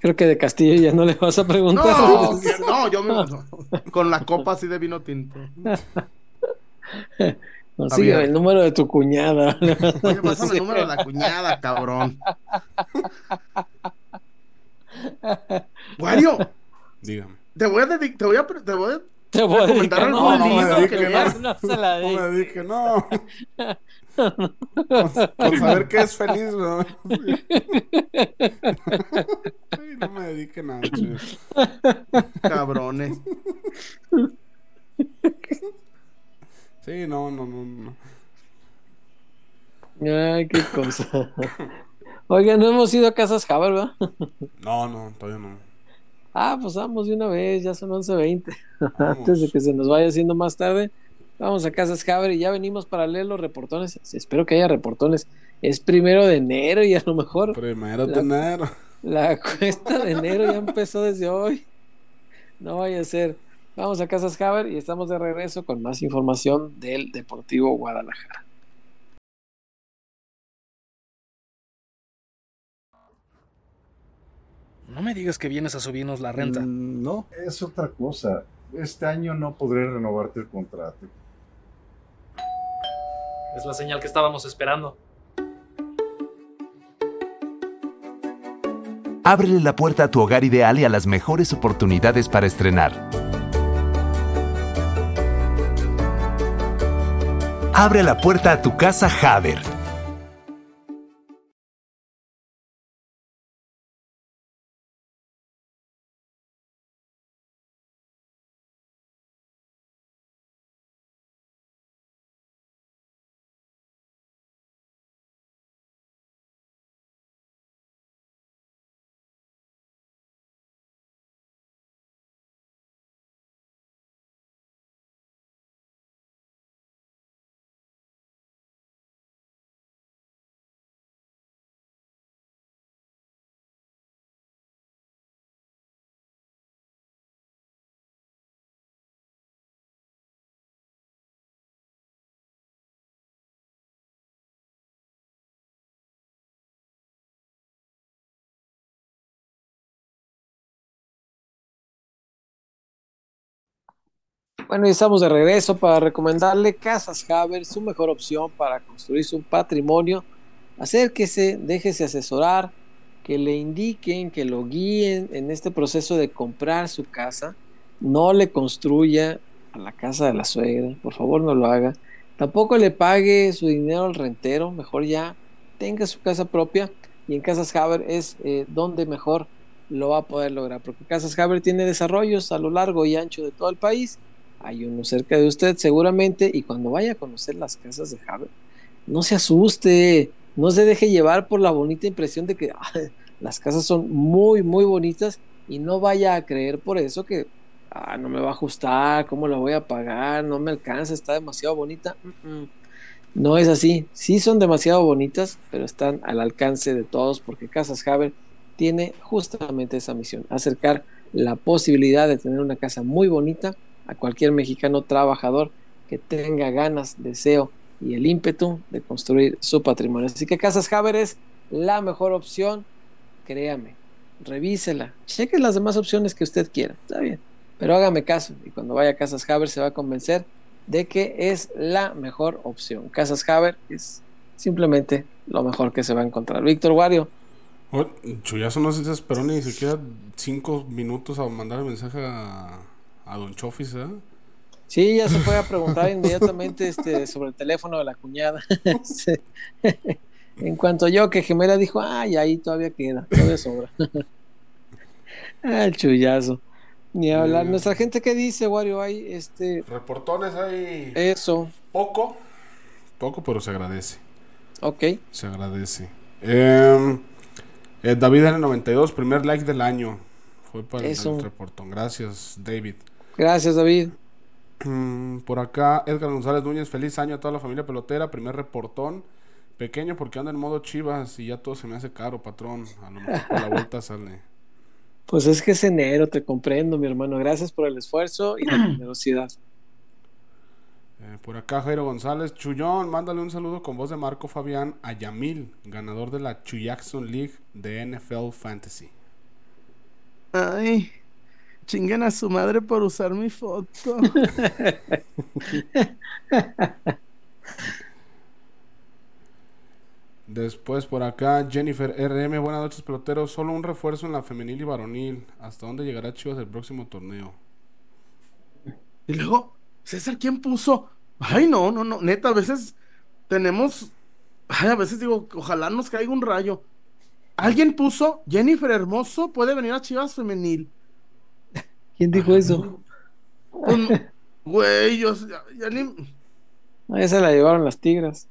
Creo que de Castillo ya no le vas a preguntar. No, no, yo me, con la copa así de vino tinto. Consigue el número de tu cuñada. Oye, pásame el número de la cuñada, cabrón. Wario, Dígame. te voy a dedicar, te voy a, te voy a Te voy a dedicar algún no, No, no me libro dedique, que no. no se la No di. me dije, no. Con saber que es feliz, ¿no? No me dedique nada, cabrones. Sí, no, no, no, no. Ay, qué cosa. Oigan, no hemos ido a Casas Haber, ¿verdad? No, no, todavía no. Ah, pues vamos de una vez, ya son 11.20. Vamos. Antes de que se nos vaya haciendo más tarde, vamos a Casas Haber y ya venimos para leer los reportones. Espero que haya reportones. Es primero de enero y a lo mejor Primero La- tener. la cuesta de enero ya empezó desde hoy. No vaya a ser. Vamos a Casas Haber y estamos de regreso con más información del Deportivo Guadalajara. No me digas que vienes a subirnos la renta. Mm, No, Es otra cosa. Este año no podré renovarte el contrato. es la señal que estábamos esperando. Ábrele la puerta a tu hogar ideal y a las mejores oportunidades para estrenar. Abre la puerta a tu casa Haber. Bueno, y estamos de regreso para recomendarle Casas Haber, su mejor opción para construir su patrimonio. Acérquese, déjese asesorar, que le indiquen, que lo guíen en este proceso de comprar su casa. No le construya a la casa de la suegra, por favor no lo haga. Tampoco le pague su dinero al rentero, mejor ya tenga su casa propia y en Casas Haber es eh, donde mejor lo va a poder lograr, porque Casas Haber tiene desarrollos a lo largo y ancho de todo el país hay uno cerca de usted seguramente y cuando vaya a conocer las casas de Haber, no se asuste, no se deje llevar por la bonita impresión de que ah, las casas son muy, muy bonitas y no vaya a creer por eso que ah, no me va a ajustar, cómo la voy a pagar, no me alcanza, está demasiado bonita. No es así, sí son demasiado bonitas, pero están al alcance de todos porque Casas Haber tiene justamente esa misión, acercar la posibilidad de tener una casa muy bonita a cualquier mexicano trabajador que tenga ganas, deseo y el ímpetu de construir su patrimonio. Así que Casas Haber es la mejor opción, créame, revísela, cheque las demás opciones que usted quiera, está bien, pero hágame caso y cuando vaya a Casas Haber se va a convencer de que es la mejor opción. Casas Haber es simplemente lo mejor que se va a encontrar. Víctor Wario, Chuyazo no se esperó ni siquiera cinco minutos a mandar el mensaje a, a Don Chofis, ¿eh? Sí, ya se fue a preguntar inmediatamente este, sobre el teléfono de la cuñada. En cuanto yo que Gemela dijo, ay, ahí todavía queda, todavía sobra. ah, el chullazo. Ni hablar. Nuestra gente que dice, Wario, hay este, Reportones hay eso, poco. Poco, pero se agradece. ok. Se agradece. Eh, eh, David N92, primer like del año. Fue para el- Eso. el reportón. Gracias, David. Gracias, David. Mm, por acá, Edgar González Núñez, feliz año a toda la familia pelotera, primer reportón. Pequeño porque anda en modo chivas y ya todo se me hace caro, patrón. A lo mejor por la vuelta sale. Pues es que es enero, te comprendo, mi hermano. Gracias por el esfuerzo y la generosidad. Eh, por acá Jairo González, Chullón, mándale un saludo con voz de Marco Fabián a Yamil, ganador de la Chuyaxon League de NFL Fantasy. Ay, chinguen a su madre por usar mi foto. Después por acá Jennifer RM, buenas noches peloteros, solo un refuerzo en la femenil y varonil. ¿Hasta dónde llegará Chivas el próximo torneo? Y luego, César, ¿quién puso? Ay, no, no, no, neta, a veces tenemos, ay, a veces digo, ojalá nos caiga un rayo. Alguien puso, Jennifer Hermoso puede venir a Chivas Femenil. ¿Quién dijo eso? Pues, Güey, yo ya, ya ni... Ah, esa la llevaron las tigras.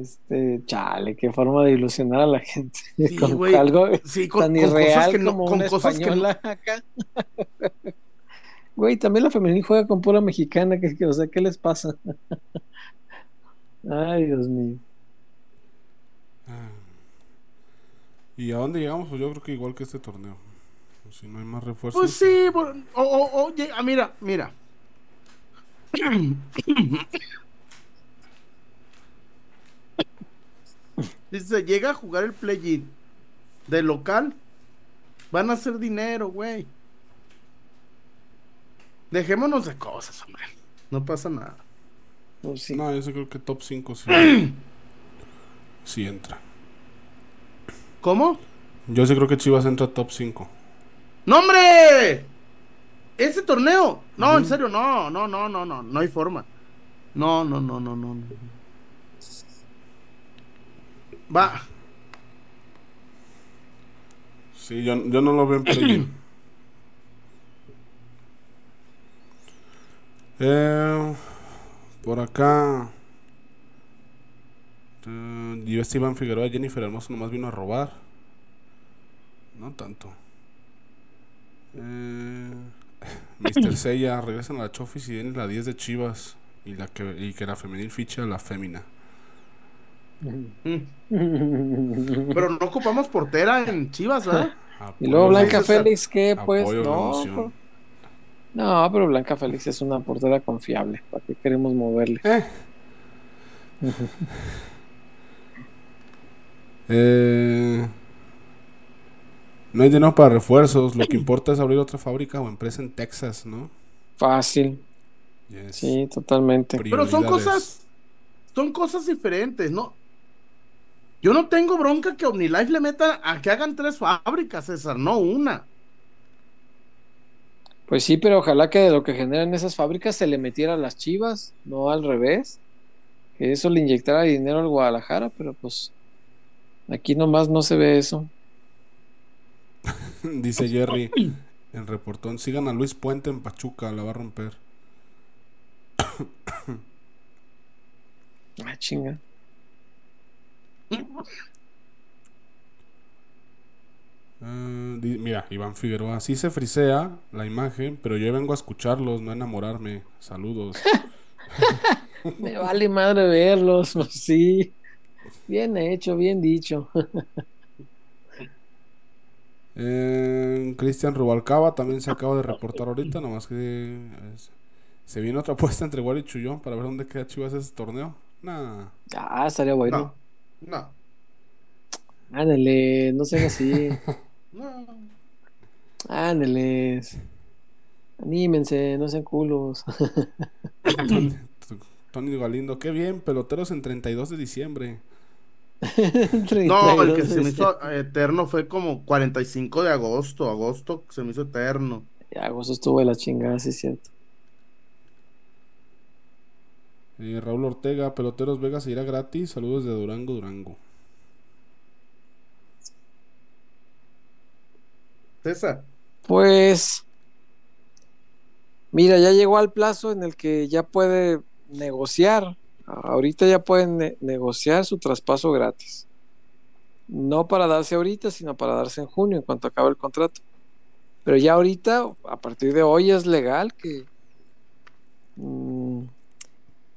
Este, chale, qué forma de ilusionar a la gente. Sí, con güey. algo Sí, con, tan con cosas irreal que no, como con una cosas que no- acá. Güey, también la femenil juega con pura mexicana, que, que- o sea, ¿qué les pasa? Ay, Dios mío. Ah. ¿Y a dónde llegamos? Pues yo creo que igual que este torneo. Si no hay más refuerzos. Pues sí, por- o, o- oye, ah, mira, mira. Dice, llega a jugar el play-in de local, van a hacer dinero, güey. Dejémonos de cosas, hombre. No pasa nada. Pues sí. No, yo sí creo que top 5 sí. sí entra. ¿Cómo? Yo sí creo que Chivas entra top 5. ¡No, hombre! Ese torneo. No, en serio, no, no, no, no, no, no hay forma. No, no, no, no, no. Va. Sí, yo, yo no lo veo en play eh, Por acá. Eh, y este Iván Figueroa, Jennifer Hermoso nomás vino a robar. No tanto. Eh, Mr. Seiya, regresan a la Chofis y den la 10 de Chivas. Y, la que, y que la femenil ficha a la fémina. Mm. Pero no ocupamos portera en Chivas, ¿verdad? Y luego Blanca. Félix, ¿qué? Pues no. pero- No, pero Blanca Félix es una portera confiable. ¿Para qué queremos moverle? Eh. Eh, no hay dinero para refuerzos. Lo que importa es abrir otra fábrica o empresa en Texas, ¿no? Fácil. Yes. Sí, totalmente. Pero son cosas, son cosas diferentes, ¿no? Yo no tengo bronca que OmniLife le meta a que hagan tres fábricas, César, no una. Pues sí, pero ojalá que de lo que generan esas fábricas se le metiera a las chivas, no al revés. Que eso le inyectara dinero al Guadalajara, pero pues aquí nomás no se ve eso. Dice Jerry en reportón. Sigan a Luis Puente en Pachuca, la va a romper. Ah, chinga. Eh, mira, Iván Figueroa, así se frisea la imagen, pero yo vengo a escucharlos, no a enamorarme. Saludos. Me vale madre verlos, pues sí. Bien hecho, bien dicho. Eh, Cristian Rubalcaba también se acaba de reportar ahorita, nomás que es- se viene otra apuesta entre Guaro y Chullón para ver dónde queda Chivas ese torneo. Nah. Ah, estaría bueno. No, no, Ándale, no sean así. no. Ándale. Anímense, no sean culos. Tony, Tony Galindo, qué bien, peloteros en 32 de diciembre. No, el que 32 se me de hizo eterno fue como 45 de agosto, agosto se me hizo eterno. Agosto estuvo de la chingada, sí es cierto. Eh, Raúl Ortega, peloteros Vegas se irá gratis. Saludos de Durango, Durango. César, Pues, mira, ya llegó al plazo en el que ya puede negociar. Ahorita ya pueden ne- negociar su traspaso gratis. No para darse ahorita, sino para darse en junio, en cuanto acabe el contrato. Pero ya ahorita, a partir de hoy, es legal que, mm,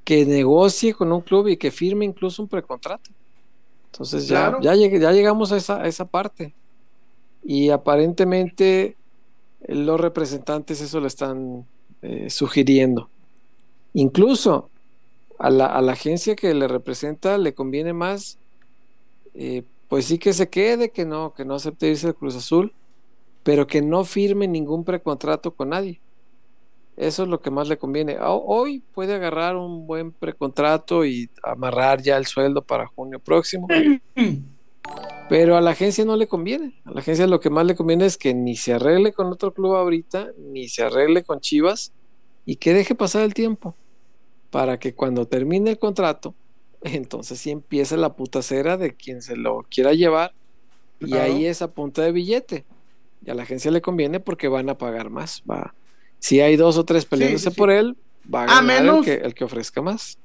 que negocie con un club y que firme incluso un precontrato. Entonces ya, Claro. ya, lleg- ya llegamos a esa, a esa parte. Y aparentemente los representantes eso lo están eh, sugiriendo. Incluso a la, a la agencia que le representa le conviene más, eh, pues sí que se quede, que no, que no acepte irse al Cruz Azul, pero que no firme ningún precontrato con nadie. Eso es lo que más le conviene. Ho- Hoy puede agarrar un buen precontrato y amarrar ya el sueldo para junio próximo. Pero a la agencia no le conviene. A la agencia lo que más le conviene es que ni se arregle con otro club ahorita, ni se arregle con Chivas y que deje pasar el tiempo para que cuando termine el contrato, entonces sí empiece la putacera de quien se lo quiera llevar y ahí es a punta de billete. Y a la agencia le conviene porque van a pagar más. Va. Si hay dos o tres peleándose sí. por él, va a A ganar el, menos- que, el que ofrezca más.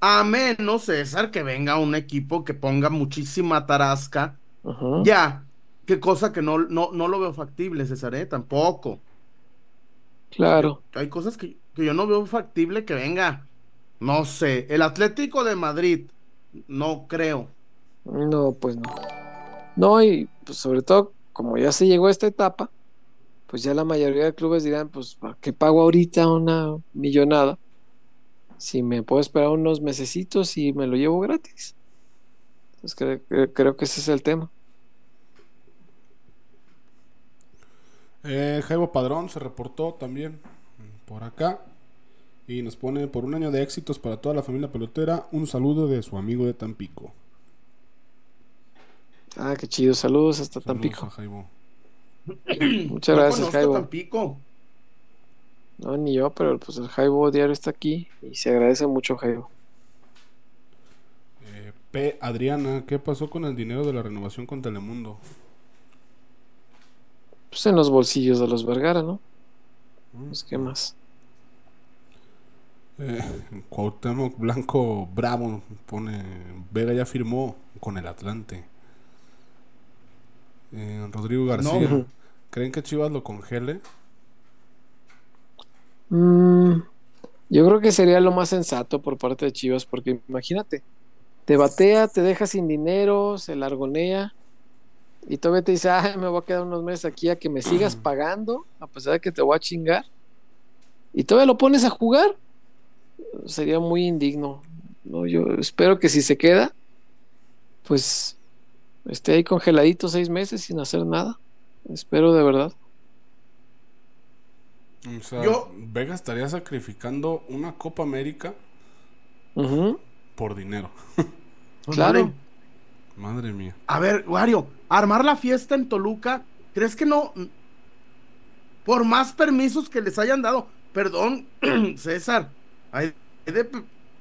A menos, César, que venga un equipo que ponga muchísima tarasca. Ya, qué cosa que no, no, no lo veo factible, César, ¿eh? Tampoco. Claro. Hay cosas que, que yo no veo factible que venga. No sé, el Atlético de Madrid, no creo. No, pues no. No, y pues sobre todo, como ya se llegó a esta etapa, pues ya la mayoría de clubes dirán, pues, ¿para qué pago ahorita una millonada? Si me puedo esperar unos mesecitos y me lo llevo gratis. Entonces cre- cre- creo que ese es el tema. Eh, Jaibo Padrón se reportó también por acá y nos pone por un año de éxitos para toda la familia pelotera. Un saludo de su amigo de Tampico. Ah, qué chido. Saludos hasta Saludos Tampico. a Jaibo. Muchas No gracias, Jaibo. Tampico. No, ni yo, pero pues el Jaibo diario está aquí y se agradece mucho, Jaibo. Eh, P. Adriana, ¿qué pasó con el dinero de la renovación con Telemundo? Pues en los bolsillos de los Vergara, ¿no? Pues qué más. Eh, Cuauhtémoc Blanco Bravo pone Vega ya firmó con el Atlante. Eh, Rodrigo García, No. ¿creen que Chivas lo congele? Mm, yo creo que sería lo más sensato por parte de Chivas, porque imagínate, te batea, te deja sin dinero, se largonea y todavía te dice, ay, me voy a quedar unos meses aquí a que me sigas pagando, a pesar de que te voy a chingar, y todavía lo pones a jugar. Sería muy indigno. No, yo espero que si se queda, pues esté ahí congeladito seis meses sin hacer nada. Espero de verdad. O sea, Yo- Vega estaría sacrificando una Copa América por dinero. Claro. Madre mía. A ver, Wario, armar la fiesta en Toluca, ¿crees que no? Por más permisos que les hayan dado, perdón, César, hay de,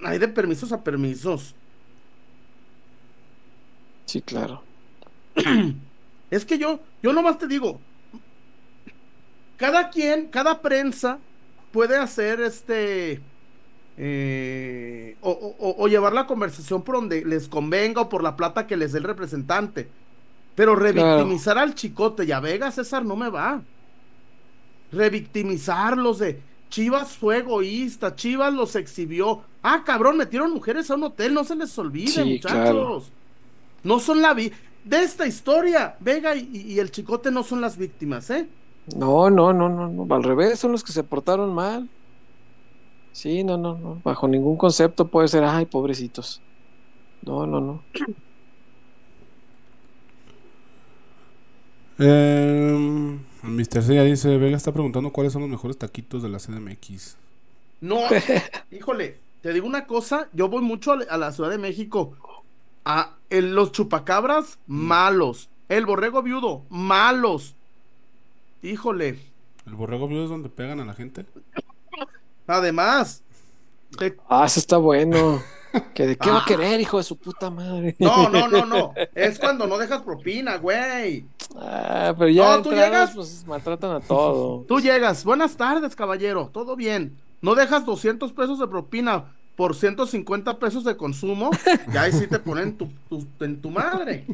hay de permisos a permisos. Sí, claro. Es que yo, yo nomás te digo, cada quien, cada prensa puede hacer este, eh, o, o- o- o llevar la conversación por donde les convenga o por la plata que les dé el representante. Pero revictimizar al chicote y a Vega, César, no me va. Revictimizarlos de Chivas fue egoísta, Chivas los exhibió. Ah, cabrón, metieron mujeres a un hotel, no se les olvide, Sí, muchachos. claro. No son la vi de esta historia. Vega y, y el chicote no son las víctimas, ¿eh? No, no, no, no, no, al revés, son los que se portaron mal. Sí, no, no, no, bajo ningún concepto puede ser, ay, pobrecitos. No, no, no. Eh, Mr. Seiya dice, Vega está preguntando cuáles son los mejores taquitos de la CDMX. No, híjole, te digo una cosa, yo voy mucho a, a la Ciudad de México. A el- los chupacabras, malos. El borrego viudo, malos. Híjole. ¿El borrego viudo es donde pegan a la gente? Además, Ah, eso está bueno. ¿Que ¿De qué va Ah. a querer, hijo de su puta madre? no, no, no, no. Es cuando no dejas propina, güey. Ah, pero ya No, tú llegas- pues maltratan a todo. Tú llegas, buenas tardes, caballero, todo bien. No dejas 200 pesos de propina por 150 pesos de consumo, y ahí sí te ponen tu, tu- en tu madre.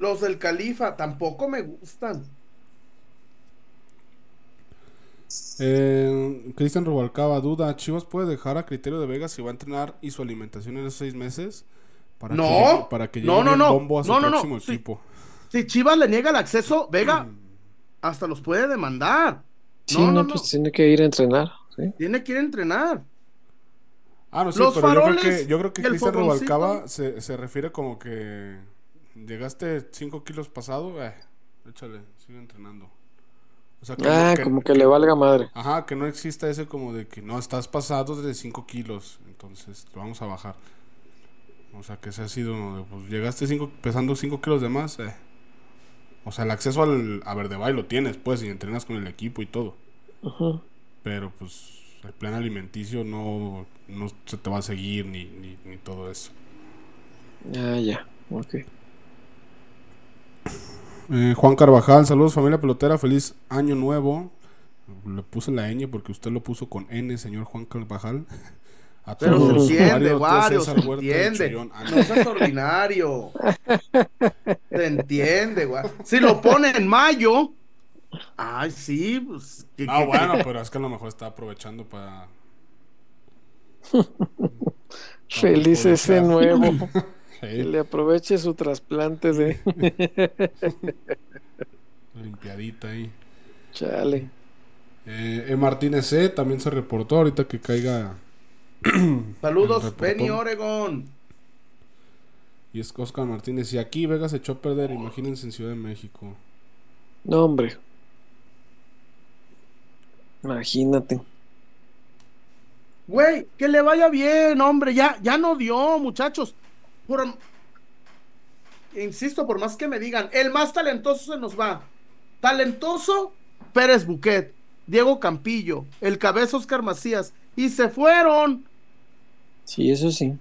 Los del califa tampoco me gustan. Eh, Cristian Rubalcaba duda, ¿Chivas puede dejar a criterio de Vega si va a entrenar y su alimentación en esos seis meses? Para No, que para que no, llegue no, no, bombo a su no, no, no, próximo equipo. Si Chivas le niega el acceso, Vega, hasta los puede demandar. Sí, No, no, no, no. pues tiene que ir a entrenar. ¿sí? Tiene que ir a entrenar. Ah, no, sí, Los pero yo creo faroles que, yo creo que el Cristian. Rubalcaba se, se refiere como que llegaste 5 kilos pasado, eh, échale, sigue entrenando. O sea, Ah, como que le valga madre. Ajá, que no exista ese como de que no estás pasado de 5 kilos, entonces lo vamos a bajar. O sea, que se ha sido, pues llegaste cinco, pesando 5 kilos de más, eh. O sea, el acceso al, a Verdebay lo tienes, pues, y entrenas con el equipo y todo. Ujú. Pero, pues, el plan alimenticio no, no se te va a seguir ni, ni, ni todo eso. Ah, ya. Ok. Eh, Juan Carvajal, saludos familia pelotera, feliz año nuevo. Le puse la ñ porque usted lo puso con N, señor Juan Carvajal. A Pero todos se los entiende, se entiende. Ah, No es extraordinario. Se entiende, güey. Si lo pone en mayo. Ay, sí, pues. Ah, bueno, pero es que a lo mejor está aprovechando para. Feliz ese nuevo. Que le aproveche su trasplante de. limpiadita ahí. Chale. Eh, E. Martínez C. también se reportó ahorita que caiga. Saludos, Benny. Oregon. Y es Oscar Martínez. Y aquí Vega se echó a perder, imagínense en Ciudad de México. No, hombre. Imagínate. Güey, que le vaya bien, hombre. Ya, ya no dio, muchachos. Por- Insisto, por más que me digan, el más talentoso se nos va. Talentoso, Pérez Buquet, Diego Campillo, el cabeza Oscar Macías. Y se fueron. Sí, eso sí.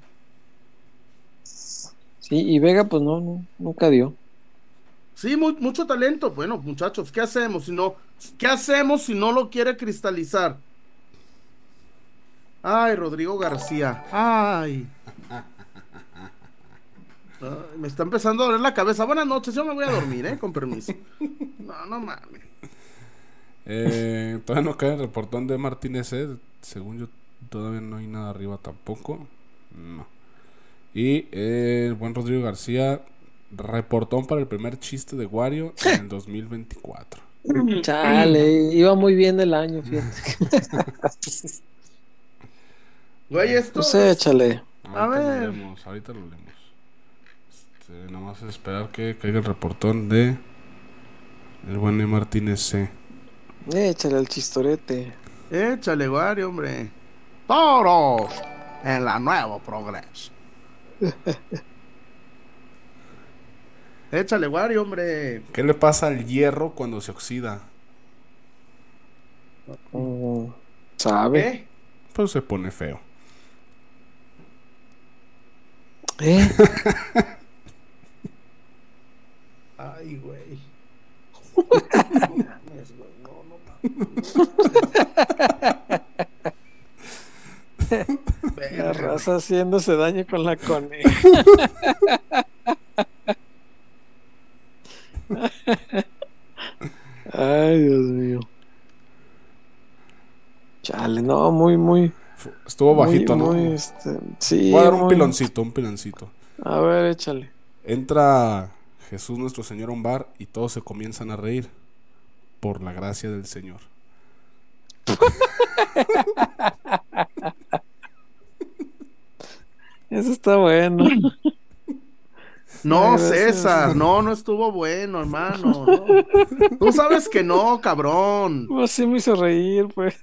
Sí, y Vega, pues no, no nunca dio. Sí, mu- mucho talento. Bueno, muchachos, ¿qué hacemos si no, qué hacemos si no lo quiere cristalizar? Ay, Rodrigo García. Ay. Me está empezando a doler la cabeza. Buenas noches, yo me voy a dormir, ¿eh? Con permiso. No, no mames. Eh, todavía no cae el reportón de Martínez C. Según yo, todavía no hay nada arriba tampoco. No. Y eh, el buen Rodrigo García, reportón para el primer chiste de Wario en el 2024. Chale, iba muy bien el año, fíjate. Güey, esto. Pues échale. Ahorita ver. lo leemos, ahorita lo leemos. Este, nada más es esperar que caiga el reportón de el buen E. Martínez C. Échale al chistorete. Échale, Wario, hombre. Toros en la Nuevo Progreso. Échale, Wario, hombre. ¿Qué le pasa al hierro cuando se oxida? Mm, ¿Sabe? ¿Qué? Pues se pone feo. ¿Eh? Ay, güey. No mames, güey, no, no mames. La raza haciéndose daño con la coneja. Ay, Dios mío. Chale, no, muy, muy. Estuvo muy, bajito, ¿no? muy, este, sí. Voy a dar un muy- piloncito, un piloncito. A ver, échale. Entra Jesús nuestro Señor a un bar y todos se comienzan a reír por la gracia del Señor. Eso está bueno. No. César, no, no estuvo bueno, hermano. no. Tú sabes que no, cabrón. Pues sí me hizo reír, pues.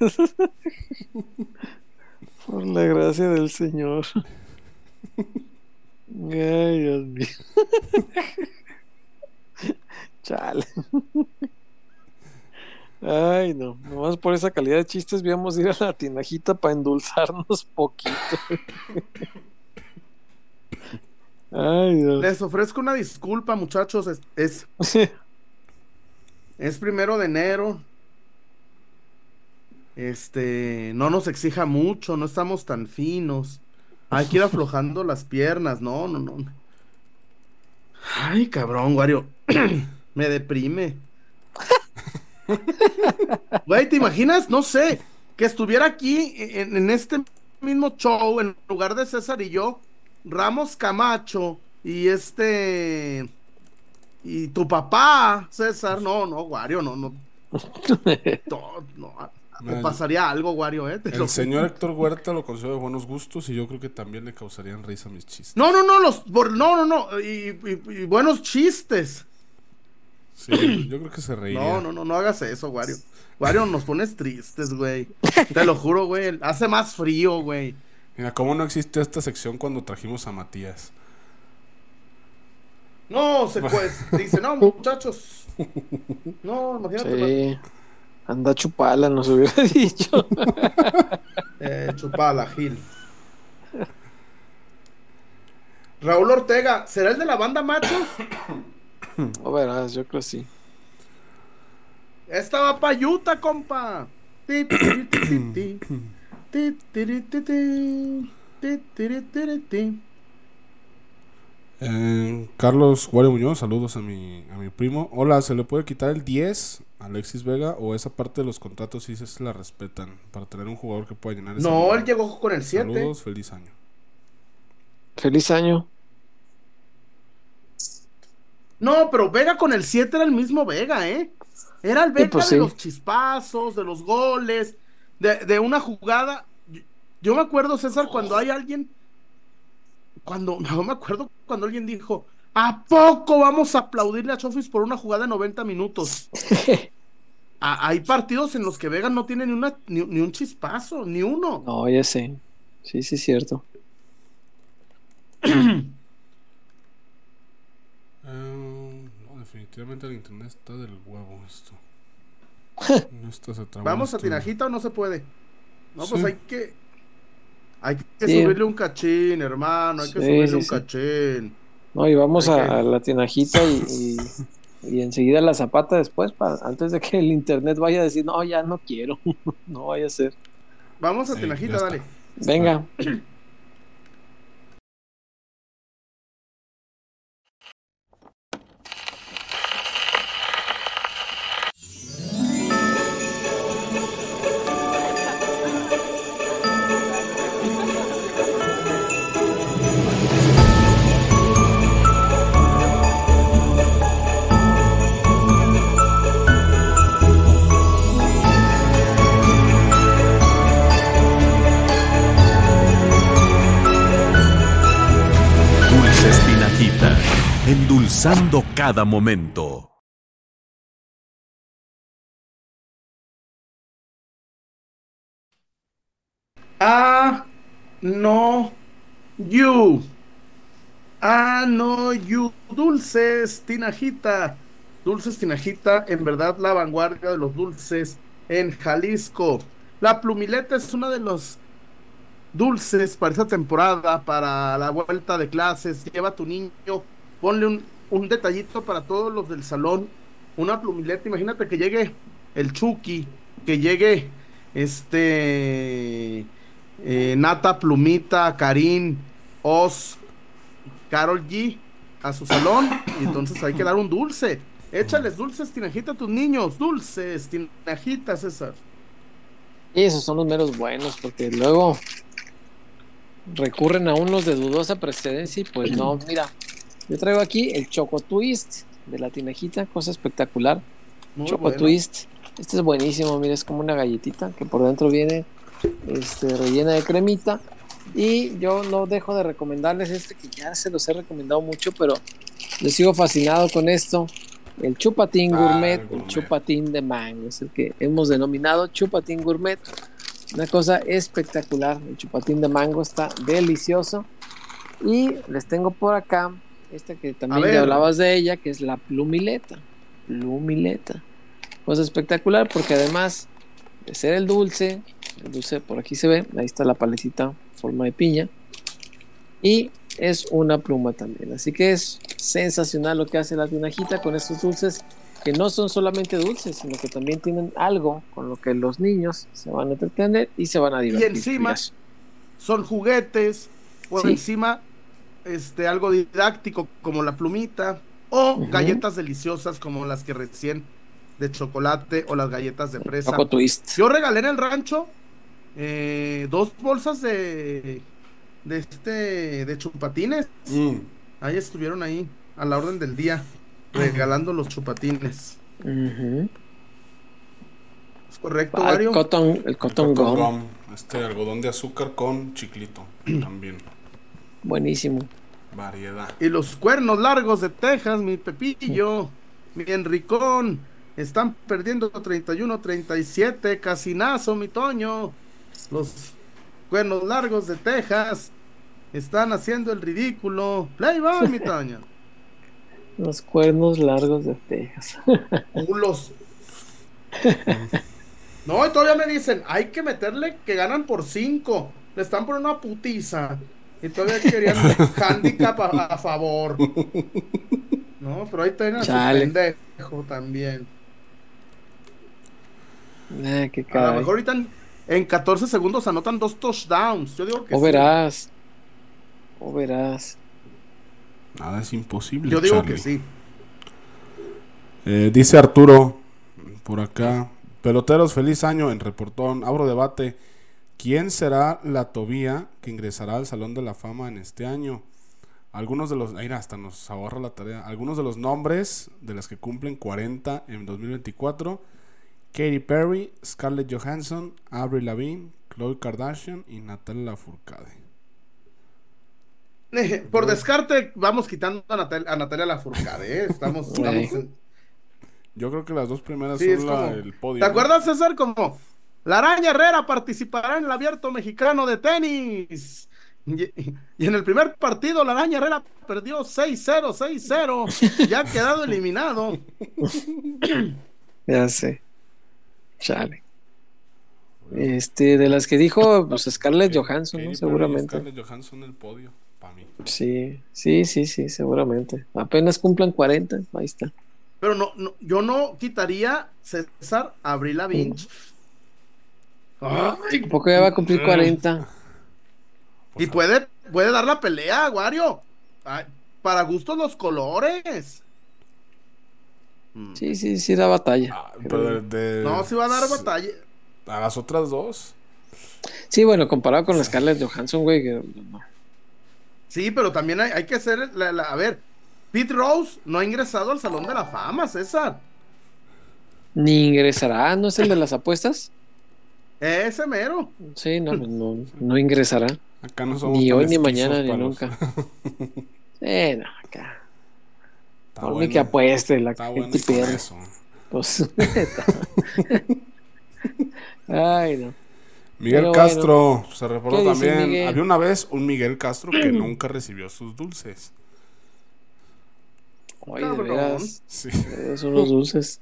Por la gracia del Señor. Ay, Dios mío. Chale. Ay, no. Nomás por esa calidad de chistes, íbamos a ir a la tinajita para endulzarnos poquito. Ay, Dios. Les ofrezco una disculpa, muchachos. Es, es, es primero de enero. Este, no nos exija mucho, no estamos tan finos. Hay que ir aflojando las piernas, no, no, no. Ay, cabrón, Wario. Me deprime. Güey, ¿te imaginas? No sé, que estuviera aquí en, en este mismo show, en lugar de César y yo, Ramos Camacho y este y tu papá, César, no, no, Wario, no, no. No, no, me Mira, pasaría algo, Wario, ¿eh? Te lo El señor Héctor Huerta lo considero de buenos gustos y yo creo que también le causarían risa mis chistes. No, no, no, los, por- no, no, no, y, y- y buenos chistes. Sí, yo creo que se reiría. No, no, no, no hagas eso, Wario. Wario, nos pones tristes, güey. Te lo juro, güey. Hace más frío, güey. Mira, ¿cómo no existe esta sección cuando trajimos a Matías? No, se pues, dice, no, muchachos. No, imagínate. Sí. Anda chupala, nos hubiera dicho. Eh, chupala, Gil. Raúl Ortega, ¿será el de la banda machos? No verás, yo creo que sí. Esta va pa' Utah, compa. Eh, Carlos Guario Muñoz, saludos a mi, a mi primo. Hola, ¿se le puede quitar el 10 a Alexis Vega o esa parte de los contratos sí se la respetan para tener un jugador que pueda llenar ese No, lugar? él llegó con el 7. Saludos, feliz año. Feliz año. No, pero Vega con el 7 era el mismo Vega, ¿eh? Era el Vega pues de sí. los chispazos, de los goles, de, de una jugada. Yo, yo me acuerdo, César, cuando hay alguien. Cuando. No me acuerdo cuando alguien dijo. ¿A poco vamos a aplaudirle a Chofis por una jugada de 90 minutos? A- hay partidos en los que Vega no tiene ni, una, ni, ni un chispazo, ni uno. No, ya sé. Sí, sí, es cierto. No, definitivamente el internet está del huevo esto. No, esto se trabó ¿Vamos a esto. Tinajita o no se puede? No, pues hay que. Hay que Sí. subirle un cachín, hermano. Hay que Sí, subirle sí, un sí. cachín. No, y vamos a, que- a la tinajita y, y, y enseguida la zapata después, para, antes de que el internet vaya a decir, no, ya no quiero. no vaya a ser. Vamos a Sí, Tinajita, dale. Venga. cada momento. Ah, no, you. Ah, no, you. Dulces, Tinajita. Dulces, Tinajita, en verdad la vanguardia de los dulces en Jalisco. La plumileta es una de los dulces para esta temporada, para la vuelta de clases. Lleva a tu niño, ponle un, un detallito para todos los del salón. Una plumileta, imagínate que llegue el Chucky, que llegue este eh, Nata, Plumita, Karim, Oz, Carol G a su salón y entonces hay que dar un dulce. Échales dulces, tinajita a tus niños, dulces, tinajita, César. Y esos son los meros buenos, porque luego recurren a unos de dudosa precedencia y pues no, mira, yo traigo aquí el Choco Twist de la tinajita, cosa espectacular. Muy Choco bueno. Twist. Este es buenísimo, mira, es como una galletita que por dentro viene este, rellena de cremita. Y yo no dejo de recomendarles este que ya se los he recomendado mucho, pero les sigo fascinado con esto. El chupatín Ah, gourmet, el el gourmet. chupatín de mango, es el que hemos denominado chupatín gourmet. Una cosa espectacular, el chupatín de mango está delicioso. Y les tengo por acá, esta que también ya hablabas de ella, que es la plumileta. Plumileta. Cosa espectacular porque además de ser el dulce, el dulce por aquí se ve, ahí está la paletita forma de piña. Y es una pluma también. Así que es sensacional lo que hace la tinajita con estos dulces que no son solamente dulces, sino que también tienen algo con lo que los niños se van a entretener y se van a divertir. encima, Fíjate. Son juguetes, Sí. encima este, algo didáctico como la plumita, o galletas deliciosas como las que recién de chocolate o las galletas de fresa. Choco twist. Yo regalé en el rancho eh, dos bolsas de de este de chupatines. Mm. Ahí estuvieron ahí a la orden del día. regalando los chupatines. ¿Es correcto, Ah, el cotton, el cotton Cotton gum. gum, Este algodón de azúcar con chiclito. También. Buenísimo. Variedad. Y los cuernos largos de Texas, mi Pepillo, mi Enricón, están perdiendo 31-37, casinazo, mi Toño. Los cuernos largos de Texas están haciendo el ridículo. Play va, mi Toño. Los cuernos largos de Texas. Culos. No, y todavía me dicen, hay que meterle que ganan por 5. Le están poniendo una putiza. Y todavía querían handicap a, a favor. No, pero ahí tienen a pendejo también. Qué A lo mejor ahorita en, en 14 segundos anotan dos touchdowns. Yo digo que O sí. verás. O verás. Nada es imposible. Yo digo Charlie. que sí. Eh, dice Arturo por acá. Peloteros, feliz año en reportón. Abro debate. ¿Quién será la Tobía que ingresará al Salón de la Fama en este año? Algunos de los. Ahí hasta nos ahorra la tarea. Algunos de los nombres de las que cumplen 40 en 2024: Katy Perry, Scarlett Johansson, Avril Lavigne, Khloe Kardashian y Natalia Lafourcade. Por descarte, vamos quitando a, Natal- a Natalia Lafourcade. ¿eh? Estamos, estamos en- Yo creo que las dos primeras Sí, son la- como- el podio. ¿Te acuerdas, César? Como la araña Herrera participará en el abierto mexicano de tenis. Y, y en el primer partido, la araña Herrera perdió 6-0, 6-0. Ya ha quedado eliminado. Ya sé. Chale. Este, de las que dijo, pues Scarlett Johansson, ¿no? Seguramente. Scarlett Johansson el podio. Para mí. Sí, sí, sí, sí, seguramente. Apenas cumplan 40, ahí está. Pero no, no, yo no quitaría César Abril Lavigne. Ay, Tampoco ya va a cumplir 40. y puede, puede dar la pelea, Wario. Ay, para gustos los colores. Sí, sí, sí da batalla. Ah, pero de- de- No, si va a dar batalla. A las otras dos. Sí, bueno, comparado con la Scarlett Johansson, güey, que no. Sí, pero también hay, hay que hacer. la- la- a ver, Pete Rose no ha ingresado al Salón de la Fama, César. ni ingresará, ¿no es el de las apuestas? Ese mero. Sí, no, no, no ingresará. Acá no somos Ni hoy, ni mañana, ni nunca. Sí, no, acá. Está Por mí bueno, que apueste, la Está bueno gente eso. Pues. Ay, no. Miguel Pero Castro se reportó ¿Qué dice también. Miguel? Había una vez un Miguel Castro que nunca recibió sus dulces. Oye, de veras, Sí. esos son los dulces.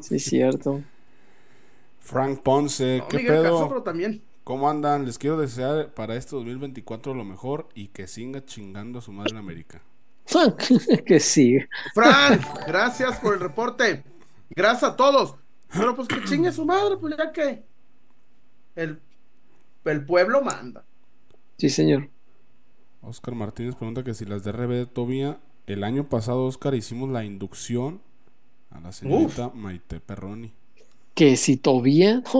Sí, es cierto. Frank Ponce, No, ¿qué Miguel pedo? también. ¿Cómo andan? Les quiero desear para este 2024 lo mejor y que siga chingando a su madre en América. que sí. Frank, gracias por el reporte. Gracias a todos. Pero pues que chingue su madre, pues ya que. El, el pueblo manda. Sí, señor. Oscar Martínez pregunta que si las de RB de Tobía, el año pasado, Oscar, hicimos la inducción a la señorita Maite Perroni. Que si Tobía.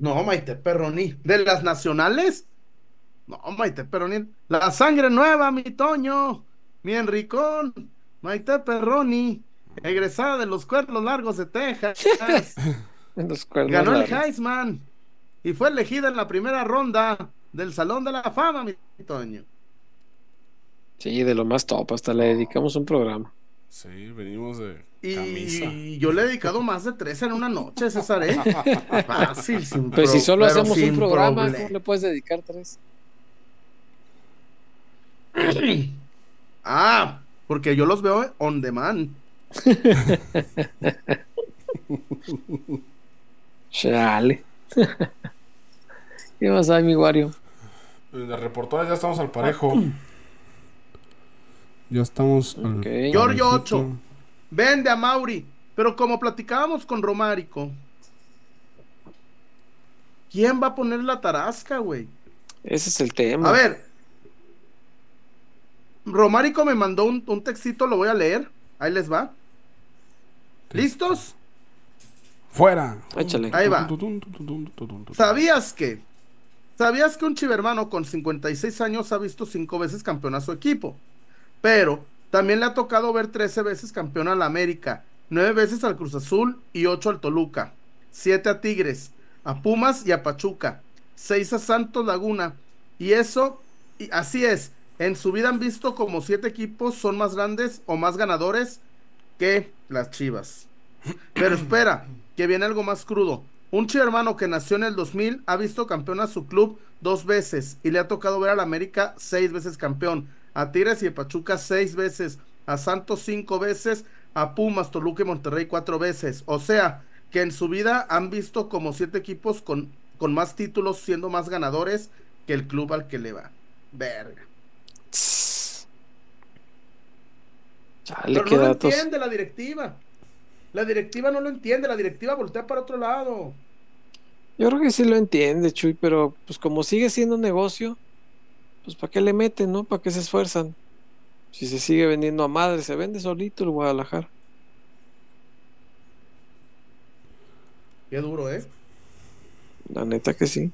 No, Maite Perroni. ¿De las nacionales? No, Maite Perroni. La sangre nueva, mi Toño. Mi Enricón. Maite Perroni. Egresada de los cuernos largos de Texas. Los cuernos Ganó el. Heisman. Y fue elegida en la primera ronda del Salón de la Fama, mi Toño. Sí, de lo más top. Hasta le dedicamos un programa. Sí, venimos de Y camisa. yo le he dedicado más de tres en una noche, César, ¿eh? Fácil, sin Pues si solo hacemos un sin programa, problema. ¿cómo le puedes dedicar tres? Ah, porque yo los veo on demand. Chale. ¿Qué más hay, mi Wario? De reportores ya estamos al parejo. Ya estamos al Ok. Giorgio parejito. 8. Vende a Mauri. Pero como platicábamos con Romárico, ¿quién va a poner la tarasca, güey? Ese es el tema. A ver. Romárico me mandó un, un textito, lo voy a leer. Ahí les va. ¿Listos? Fuera. Échale. Ahí va. ¿Sabías que? ¿Sabías que un chivermano con 56 años ha visto cinco veces campeón a su equipo? Pero También le ha tocado ver 13 veces campeón al América, 9 veces al Cruz Azul y 8 al Toluca, 7 a Tigres, a Pumas y a Pachuca, 6 a Santos Laguna. Y eso, así es, en su vida han visto como 7 equipos son más grandes o más ganadores que las Chivas. Pero espera, que viene algo más crudo. Un hermano que nació en el 2000 ha visto campeón a su club dos veces y le ha tocado ver al América seis veces campeón, a Tigres y a Pachuca seis veces, a Santos cinco veces, a Pumas, Toluca y Monterrey cuatro veces. O sea, que en su vida han visto como siete equipos con, con más títulos siendo más ganadores que el club al que le va. Verga. Chale, Pero no lo datos. entiende la directiva. La directiva no lo entiende, la directiva voltea para otro lado. Yo creo que sí lo entiende, Chuy, pero pues como sigue siendo negocio, pues ¿para qué le meten, no? ¿Para qué se esfuerzan? Si se sigue vendiendo a madre, se vende solito el Guadalajara. Qué duro, ¿eh? La neta que sí.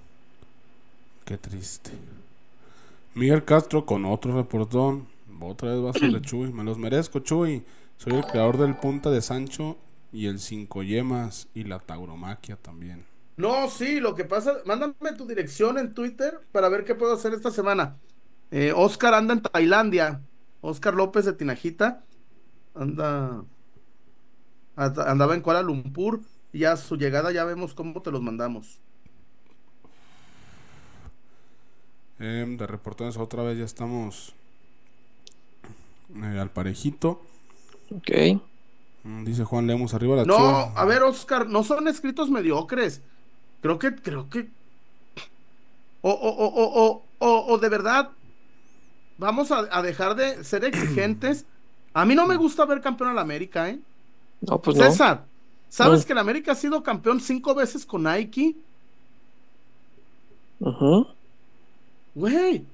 Qué triste. Miguel Castro con otro reportón. Otra vez vas de Chuy. Me los merezco, Chuy. Soy el creador del punta de Sancho y el cinco yemas y la tauromaquia también. No, sí, lo que pasa, mándame tu dirección en Twitter para ver qué puedo hacer esta semana. Eh, Oscar anda en Tailandia. Oscar López de Tinajita anda anda- andaba en Kuala Lumpur y a su llegada ya vemos cómo te los mandamos. Em, de reportones otra vez ya estamos eh, al parejito. Ok. Mm, Dice Juan Lemos arriba la No, a ver, Oscar, no son escritos mediocres. Creo que, creo que. O, o, o, o, o, o- de verdad, vamos a, a dejar de ser exigentes. A mí no me gusta ver campeón al América, ¿eh? No, pues no. César, ¿sabes No. que el América ha sido campeón cinco veces con Nike? Ajá. Güey.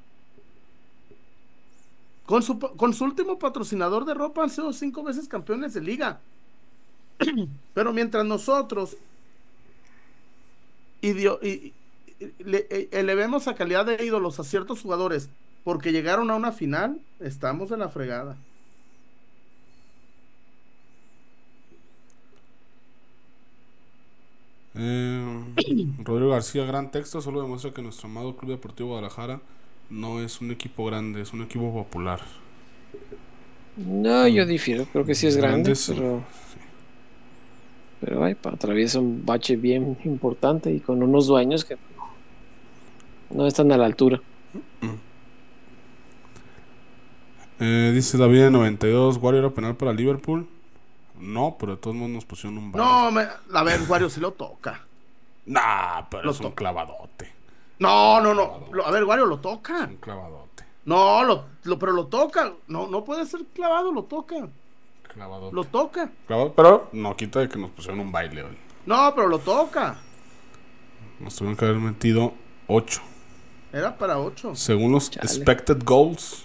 Con su, con su último patrocinador de ropa han sido cinco veces campeones de liga. Pero mientras nosotros y- y- le- e- elevemos a calidad de ídolos a ciertos jugadores porque llegaron a una final, estamos en la fregada. Eh, Rodrigo García, gran texto, solo demuestra que nuestro amado Club Deportivo Guadalajara no es un equipo grande, es un equipo popular. No, yo difiero. Creo que sí es grande, Grande, sí. Pero. Ay, atraviesa un bache bien importante y con unos dueños que no están a la altura. Eh, dice David de 92, Wario era penal para Liverpool. No, pero de todos modos nos pusieron un baile. No, me- a ver, Wario sí lo toca. Nah, pero Lo es un toca. clavadote. No, no, no. Lo- a ver, Wario lo toca. Un clavadote. No, lo, lo- pero lo toca. No, no puede ser clavado, lo toca. Lo toca. Clavado- pero no quita de que nos pusieron un baile hoy. No, pero lo toca. Nos tuvieron que haber metido 8. Era para 8. Según los Chale. expected goals,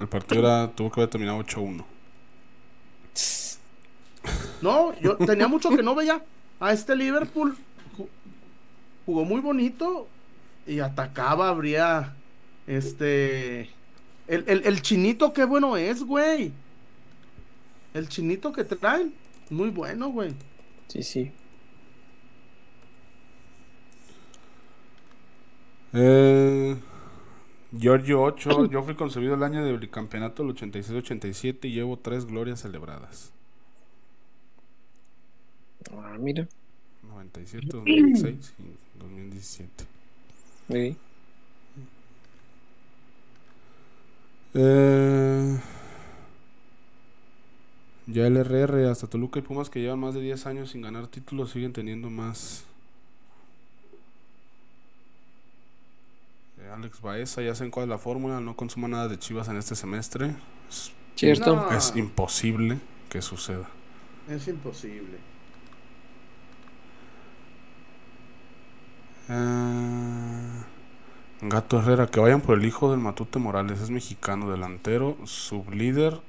el partido era, tuvo que haber terminado 8-1. No, yo tenía mucho que no veía a este Liverpool. Ju- Jugó muy bonito y atacaba, habría este. El, el- el chinito, qué bueno es, güey. El chinito que traen, muy bueno, güey. Sí, sí. Eh, Giorgio 8, yo fui concebido el año del campeonato del 86-87 y llevo tres glorias celebradas. Ah, mira. 97, 2006 y 2017. Sí. Eh, ya el RR, hasta Toluca y Pumas que llevan más de 10 años sin ganar títulos siguen teniendo más. Eh, Alex Baeza, ya saben cuál es la fórmula, no consuma nada de Chivas en este semestre. Es, Cierto. No. es imposible que suceda. Es imposible. Eh, Gato Herrera, que vayan por el hijo del Matute Morales, es mexicano, delantero, sublíder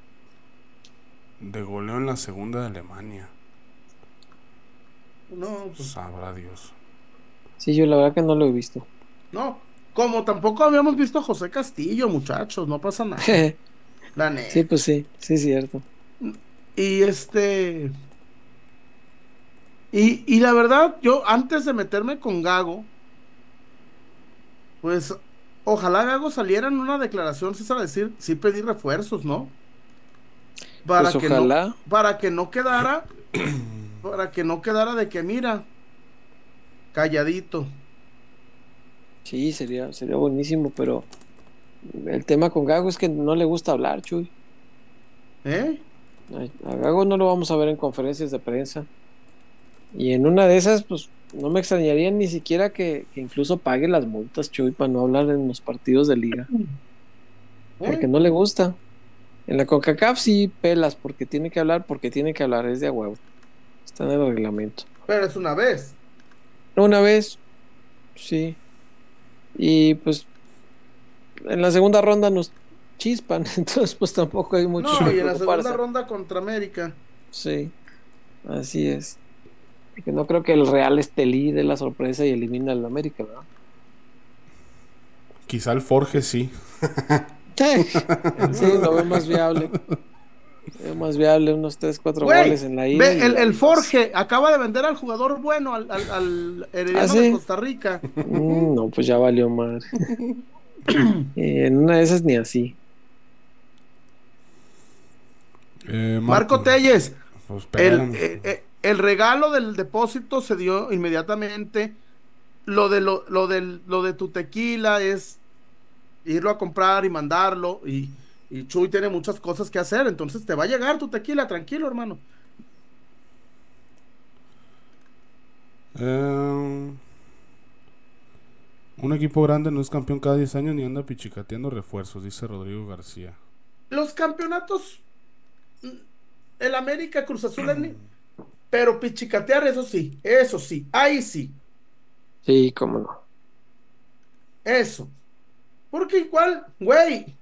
de goleo en la segunda de Alemania. No, pues, Sabrá Dios. Sí, yo la verdad que no lo he visto. no. Como tampoco habíamos visto a José Castillo, muchachos, no pasa nada. La neta. Sí, pues sí, sí es cierto. Y este. Y, y la verdad, yo antes de meterme con Gago, pues ojalá Gago saliera en una declaración, César, a decir, sí pedí refuerzos, ¿no? Para Pues que ojalá. no, para que no quedara, para que no quedara de que mira, calladito. Sí, sería, sería buenísimo, pero el tema con Gago es que no le gusta hablar, Chuy. ¿Eh? A Gago no lo vamos a ver en conferencias de prensa. Y en una de esas, pues no me extrañaría ni siquiera que, que incluso pague las multas, Chuy, para no hablar en los partidos de liga. ¿Eh? Porque no le gusta. En la CONCACAF sí pelas porque tiene que hablar, porque tiene que hablar, es de a huevo. Está en el reglamento. Pero es una vez. Una vez, sí. Y pues en la segunda ronda nos chispan, entonces pues tampoco hay mucho No, que y en la segunda ronda contra América. Sí, así es. Porque no creo que el Real Estelí dé la sorpresa y elimine al América, ¿verdad? Quizá el Forge sí. Sí, lo veo más viable. Veo más viable unos 3, 4 Güey, goles en la ida. ve, el, el Forge acaba de vender al jugador bueno, al, al, al Herediano ¿Ah, sí? de Costa Rica. Mm, no, pues ya valió madre. Eh, en una de esas ni así. Eh, Marco Telles, Pues, el, eh, eh, el regalo del depósito se dio inmediatamente. Lo de, lo, lo del, lo de tu tequila es irlo a comprar y mandarlo. Y, y Chuy tiene muchas cosas que hacer. Entonces te va a llegar tu tequila, tranquilo, hermano. Eh, un equipo grande no es campeón cada 10 años ni anda pichicateando refuerzos, dice Rodrigo García. Los campeonatos, el América, Cruz Azul, pero pichicatear, eso sí, eso sí, ahí sí. Sí, cómo no. Eso. Porque igual, güey,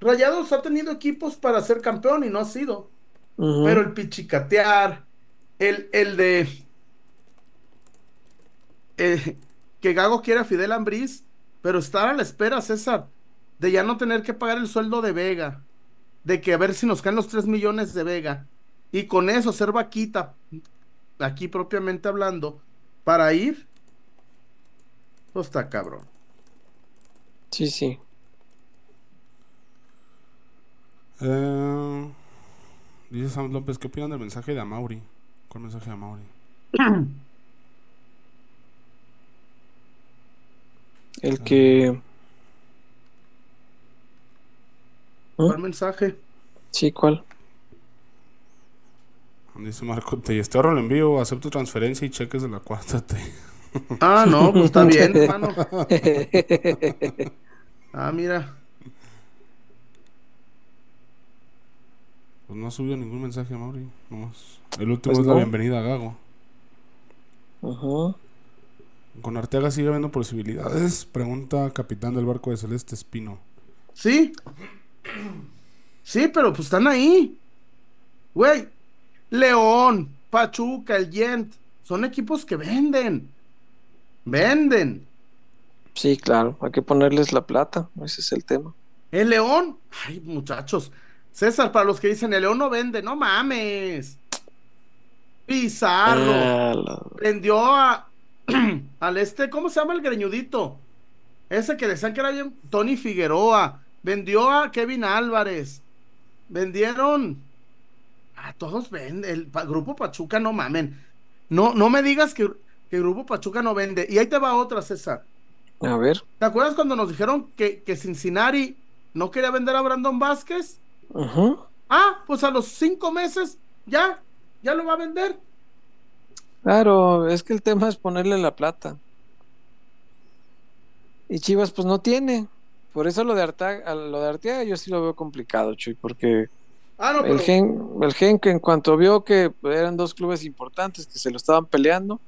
Rayados ha tenido equipos para ser campeón y no ha sido. Pero el pichicatear, el, el de eh, que Gago quiere a Fidel Ambriz, pero estar a la espera, César, de ya no tener que pagar el sueldo de Vega, de que a ver si nos caen los 3 millones de Vega, y con eso ser vaquita, aquí propiamente hablando, para ir, pues está cabrón. Sí, sí. Eh, dice Sam López, ¿qué opinan del mensaje de Amauri? ¿Cuál mensaje de Amauri? El que. ¿Cuál mensaje? Sí, ¿cuál? Dice Marco te ahorro el envío, acepto transferencia y cheques de la cuarta T. Ah, no, pues está bien, hermano. Ah, mira. Pues no ha subido ningún mensaje Mauri. nomás. El último Pues es la bienvenida a Gago. Ajá. Con Arteaga sigue habiendo posibilidades. Pregunta capitán del barco de Celeste Espino. Sí. Sí, pero pues están ahí. Güey. León, Pachuca, el Gent. Son equipos que venden. Venden. Sí, claro. Hay que ponerles la plata. Ese es el tema. El León. Ay, muchachos. César, para los que dicen el León no vende, no mames. Pizarro. Ah, la- Vendió a. al este, ¿cómo se llama el greñudito? Ese que decían que era bien. Tony Figueroa. Vendió a Kevin Álvarez. Vendieron. A todos venden. El pa- grupo Pachuca, no mamen. No, no me digas que, que el grupo Pachuca no vende. Y ahí te va otra, César. A ver. ¿Te acuerdas cuando nos dijeron que, que Cincinnati no quería vender a Brandon Vázquez? Ajá. Ah, pues a los cinco meses ya, ya lo va a vender. Claro, es que el tema es ponerle la plata. Y Chivas, pues no tiene. Por eso lo de Arteaga, lo de Arteaga yo sí lo veo complicado, Chuy, porque Ah, no, pero. el gen, el gen que en cuanto vio que eran dos clubes importantes que se lo estaban peleando,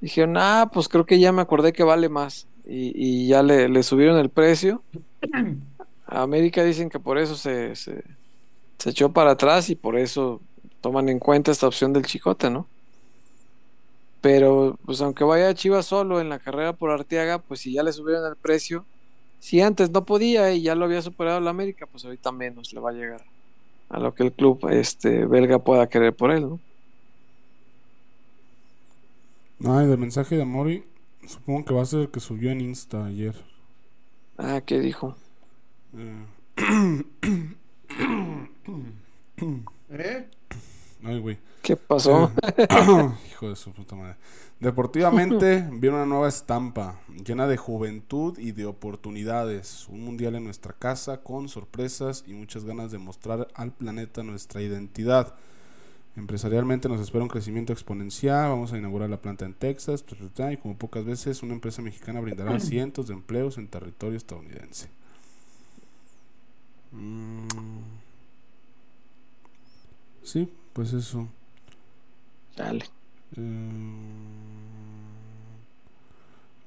dijeron, ah, pues creo que ya me acordé que vale más. Y, y ya le, le subieron el precio. A América dicen que por eso se, se, se echó para atrás y por eso toman en cuenta esta opción del Chicote, ¿no? Pero, pues aunque vaya Chivas solo en la carrera por Arteaga, pues si ya le subieron el precio, si antes no podía y ya lo había superado la América, pues ahorita menos le va a llegar a lo que el club este belga pueda querer por él, ¿no? Ay, del mensaje de Amori, supongo que va a ser el que subió en Insta ayer. Ah, ¿qué dijo? Eh, ¿Eh? Ay, güey. ¿Qué pasó? Hijo de su puta madre. Deportivamente, vi una nueva estampa llena de juventud y de oportunidades. Un mundial en nuestra casa con sorpresas y muchas ganas de mostrar al planeta nuestra identidad. Empresarialmente nos espera un crecimiento exponencial. Vamos a inaugurar la planta en Texas. Y como pocas veces, una empresa mexicana brindará cientos de empleos en territorio estadounidense. Mm. Sí, pues eso. Dale. Eh,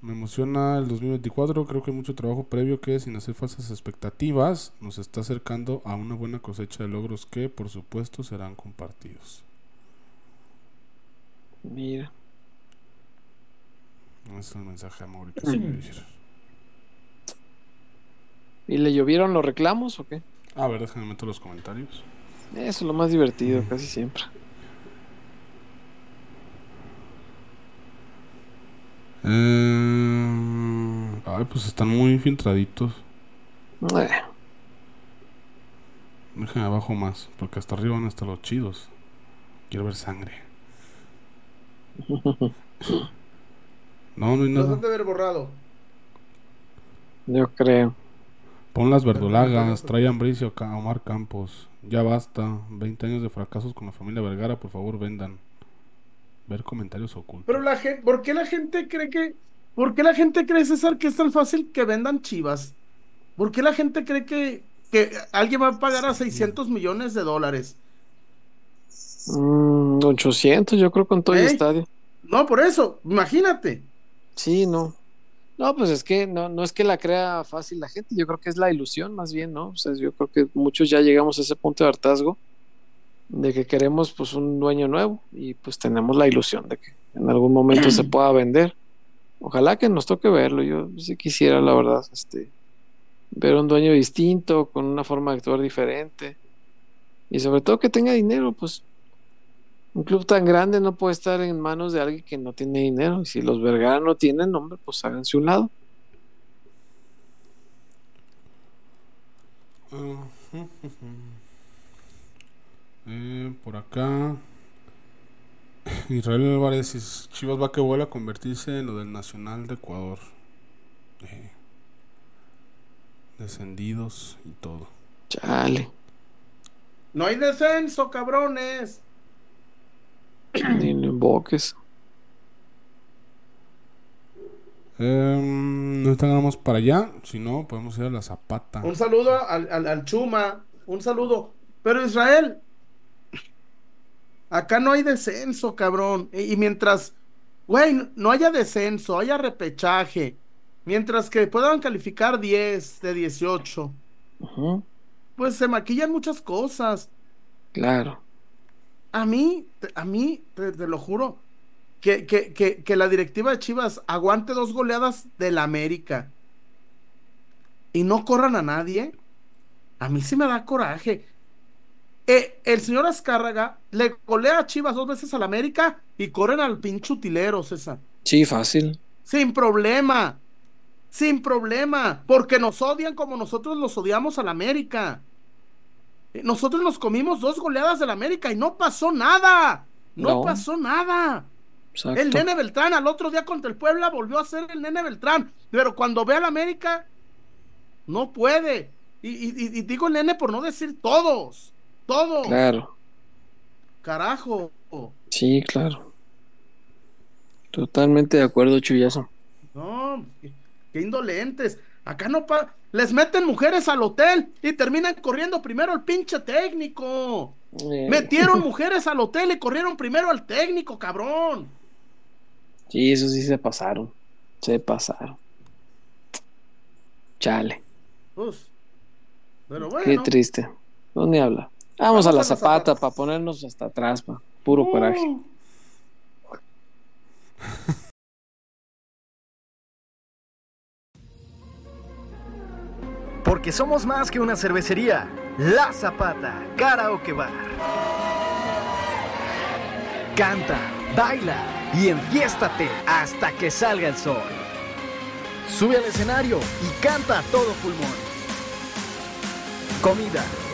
Me emociona el 2024. Creo que hay mucho trabajo previo que, sin hacer falsas expectativas, nos está acercando a una buena cosecha de logros que, por supuesto, serán compartidos. Mira. Ese es el mensaje de amor que se me dice. ¿Y le llovieron los reclamos o qué? A ver, déjame meter los comentarios. Eso es lo más divertido, casi siempre. Eh, ay, pues están muy filtraditos. Eh, Déjame abajo más, porque hasta arriba van a estar los chidos. Quiero ver sangre. No, no hay Los nada. han de haber borrado. yo creo. Pon las verdolagas, trae a Ambricio a Omar Campos. Ya basta. 20 años de fracasos con la familia Vergara, por favor, vendan. Ver comentarios ocultos. Pero la gente, ¿por qué la gente cree que, por qué la gente cree, César, que es tan fácil que vendan chivas? ¿Por qué la gente cree que, que alguien va a pagar a 600 millones de dólares? Mm, 800, yo creo, con todo el estadio. No, por eso, imagínate. Sí, no. No, pues es que no, no es que la crea fácil la gente, yo creo que es la ilusión más bien, ¿no? O sea, yo creo que muchos ya llegamos a ese punto de hartazgo de que queremos pues un dueño nuevo y pues tenemos la ilusión de que en algún momento se pueda vender. Ojalá que nos toque verlo, yo sí quisiera, la verdad, este, ver un dueño distinto, con una forma de actuar diferente y sobre todo que tenga dinero, pues un club tan grande no puede estar en manos de alguien que no tiene dinero. Y si los Vergara no tienen, hombre, pues háganse un lado. Eh, por acá. Israel Álvarez Chivas va que vuela a convertirse en lo del Nacional de Ecuador. Eh, descendidos y todo. Chale. No hay descenso, cabrones. Ni lo invoques. Eh, no tengamos para allá, si no, podemos ir a la Zapata. Un saludo al, al, al Chuma, un saludo. Pero Israel, acá no hay descenso, cabrón. Y, y mientras, güey, no haya descenso, haya repechaje, mientras que puedan calificar 10 de 18, Ujú, pues se maquillan muchas cosas. Claro. A mí, a mí, te, te lo juro, que, que, que, que la directiva de Chivas aguante dos goleadas del América y no corran a nadie, a mí sí me da coraje. Eh, el señor Azcárraga le golea a Chivas dos veces al América y corren al pinche utilero, César. Sí, fácil. Sin problema. Sin problema. Porque nos odian como nosotros los odiamos al América. Eh, Nosotros nos comimos dos goleadas del América y no pasó nada. No, No. pasó nada. Exacto. El nene Beltrán al otro día contra el Puebla volvió a ser el nene Beltrán. Pero cuando ve al América, no puede. Y- y digo el nene por no decir todos. Todos. Claro. Carajo. Sí, claro. Totalmente de acuerdo, Chuyazo. No, qué, qué indolentes. Acá no pa les meten mujeres al hotel y terminan corriendo primero al pinche técnico. Eh, Metieron mujeres al hotel y corrieron primero al técnico, cabrón. Sí, eso sí se pasaron. Se pasaron. Chale. Pues, pero Qué bueno. triste. Ni habla. Vamos, Vamos a la zapata para ponernos hasta atrás, pa. Puro Uh, coraje. Porque somos más que una cervecería. La Zapata Karaoke Bar. Canta, baila y enfiéstate hasta que salga el sol. Sube al escenario y canta a todo pulmón. Comida,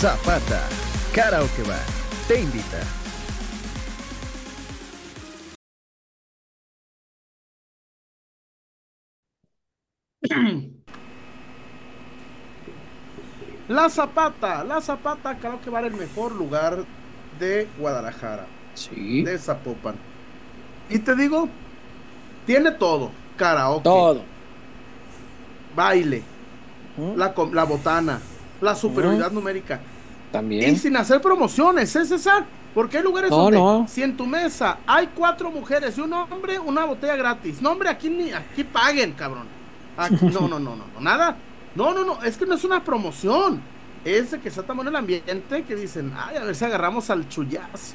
Zapata, Karaoke Bar, te invita. La Zapata, La Zapata creo que va el mejor lugar de Guadalajara, Sí. de Zapopan. Y te digo, tiene todo, karaoke, Todo. baile, la, la botana, la superioridad numérica. Y sin hacer promociones, ¿eh, César? Porque hay lugares No, donde no. si en tu mesa hay cuatro mujeres y un hombre, una botella gratis. No, hombre, aquí ni aquí paguen, cabrón. Aquí- no, no, no, no, no, nada. No, no, no, es que no es una promoción. Es de que está tan bueno el ambiente que dicen, ay, a ver si agarramos al chullazo.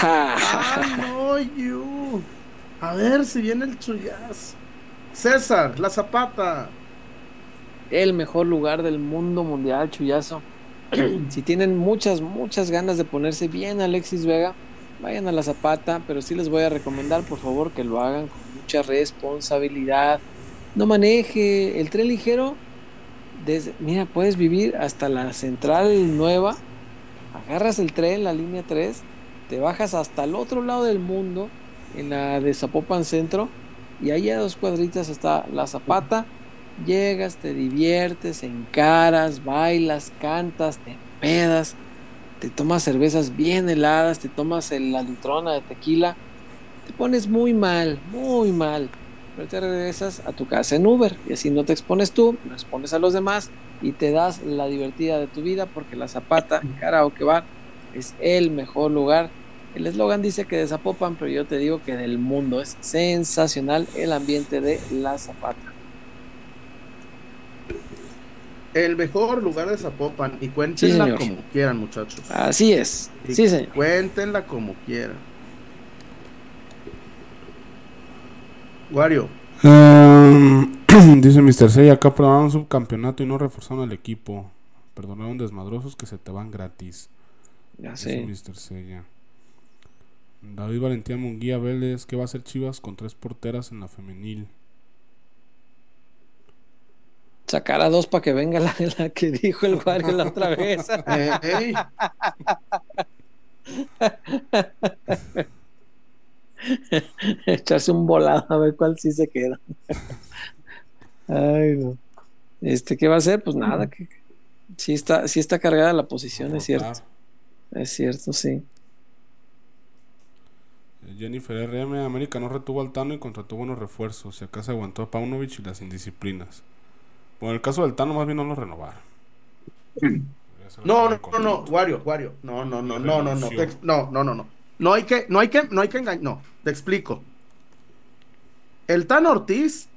Ay, no, you. A ver si viene el chullazo. César, la zapata. el mejor lugar del mundo mundial, Chuyazo. si tienen muchas, muchas ganas de ponerse bien Alexis Vega, vayan a la Zapata, pero sí les voy a recomendar, por favor, que lo hagan con mucha responsabilidad. No maneje el tren ligero. Desde, mira, puedes vivir hasta la central nueva. Agarras el tren, la línea 3, te bajas hasta el otro lado del mundo, en la de Zapopan Centro, y ahí a dos cuadritas está la Zapata. Llegas, te diviertes, encaras, bailas, cantas, te pedas, te tomas cervezas bien heladas, te tomas el- la litrona de tequila, te pones muy mal, muy mal, pero te regresas a tu casa en Uber y así no te expones tú, no expones a los demás y te das la divertida de tu vida porque la Zapata Karaoke Bar es el mejor lugar. El eslogan dice que de Zapopan, pero yo te digo que del mundo es sensacional el ambiente de la Zapata. El mejor lugar de Zapopan. Y cuéntenla como quieran, muchachos. Así es. Y Sí, señor. Cuéntenla como quieran. Wario, Em, dice Mr. Sey, acá probaron un subcampeonato y no reforzaron al equipo. Perdonaron desmadrosos que se te van gratis. Ya Dice sé. Mr. Sella. David Valentín Munguía Vélez, que va a hacer Chivas con tres porteras en la femenil. Sacar a dos para que venga la, la que dijo el Wario la otra vez. Echarse un volado a ver cuál sí se queda. Ay, no. Este, ¿qué va a hacer? Pues nada, que sí está, sí está cargada la posición, es cierto. Es cierto, sí. Jennifer RM, América no retuvo al Tano y contrató buenos refuerzos. Y acá se aguantó a Paunovic y las indisciplinas. Bueno, el caso del Tano más bien no lo renovaron. No, no, no, no. Wario, Wario. No, no, no, no, no, no. No, no, no, no. No hay que, no hay que, no hay que engañar. No, te explico. El Tan Ortiz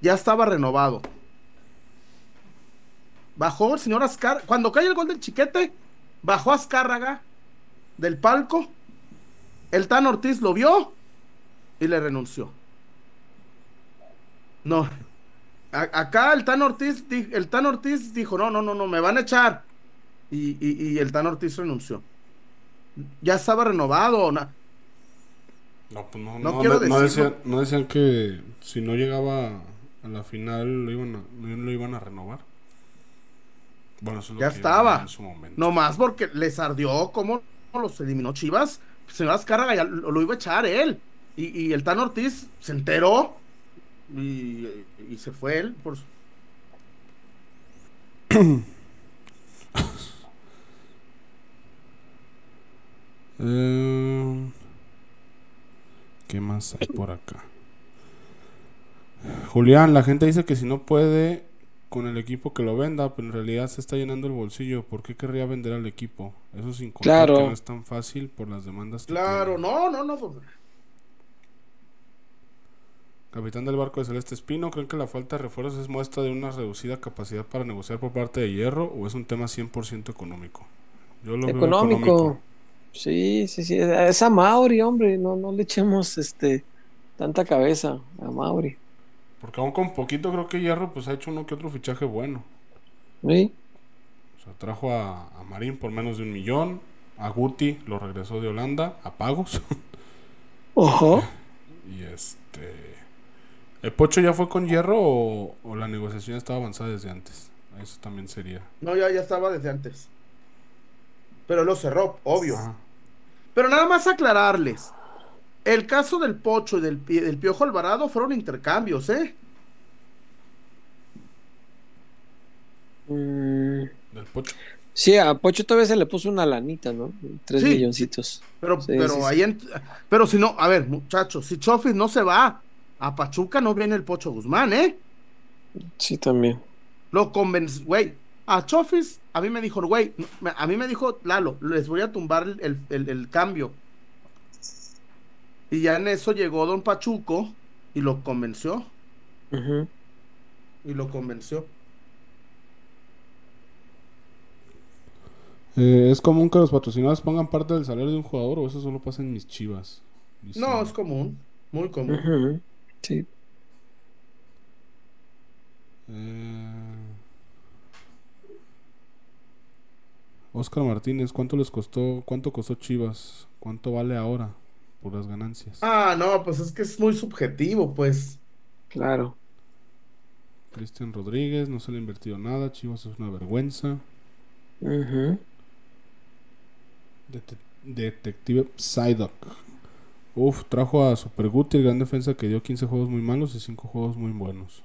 ya estaba renovado. Bajó el señor Azcárraga. Cuando cae el gol del chiquete, bajó Azcárraga del palco. El Tan Ortiz lo vio y le renunció. No. A- acá el Tan Ortiz, di- el Tan Ortiz dijo, no, no, no, no, me van a echar. Y, y- y el Tan Ortiz renunció. Ya estaba renovado. na- No, pues no, No no, quiero no- decían, no decían que si no llegaba a la final lo iban a, lo iban a renovar. Bueno, eso es lo Ya que estaba. en su momento. No más porque les ardió cómo los eliminó Chivas. Señor Azcárraga ya lo, lo iba a echar él. Y, y el Tan Ortiz se enteró. Y, y se fue él. Por... su- Eh, ¿Qué más hay por acá? Julián, la gente dice que si no puede con el equipo que lo venda, pero en realidad se está llenando el bolsillo. ¿Por qué querría vender al equipo? Eso sin contar Claro. que no es tan fácil por las demandas que Claro, tiene. no, no, no. Capitán del barco de Celeste Espino, ¿creen que la falta de refuerzos es muestra de una reducida capacidad para negociar por parte de Hierro o es un tema 100% económico? Yo lo veo Económico. Sí, sí, sí. Es a Mauri, hombre. No, no le echemos este tanta cabeza a Mauri. Porque aún con poquito creo que Hierro pues ha hecho uno que otro fichaje bueno. ¿Sí? O sea, trajo a, a Marín por menos de un millón. A Guti lo regresó de Holanda a pagos. Ojo. y este... ¿El Pocho ya fue con Hierro o, o la negociación estaba avanzada desde antes? Eso también sería. No, ya, ya estaba desde antes. Pero lo cerró, obvio. Ajá. Pero nada más aclararles. El caso del Pocho y del, Pi- del Piojo Alvarado fueron intercambios, ¿eh? Mm, Del Pocho. sí, a Pocho todavía se le puso una lanita, ¿no? Tres Sí. milloncitos. Pero, Sí, pero sí, sí. ahí en- pero si no, a ver, muchachos, si Chofis no se va a Pachuca, no viene el Pocho Guzmán, ¿eh? Sí, también. Lo convenció, güey. A Chofis, a mí me dijo, güey, a mí me dijo, Lalo, les voy a tumbar el, el- el- el cambio. Y ya en eso llegó Don Pachuco y lo convenció. Ujú. Y lo convenció. Eh, ¿Es común que los patrocinadores pongan parte del salario de un jugador o eso solo pasa en mis chivas? No, es común, muy común. Ujú. Sí. Eh, Oscar Martínez, ¿cuánto les costó? ¿Cuánto costó Chivas? ¿Cuánto vale ahora? Por las ganancias. Ah, no, pues es que es muy subjetivo, pues. Claro. Cristian Rodríguez, no se le ha invertido nada. Chivas es una vergüenza. Dete- Detective Psyduck. Uf, trajo a Super Guti, el gran defensa que dio 15 juegos muy malos y 5 juegos muy buenos.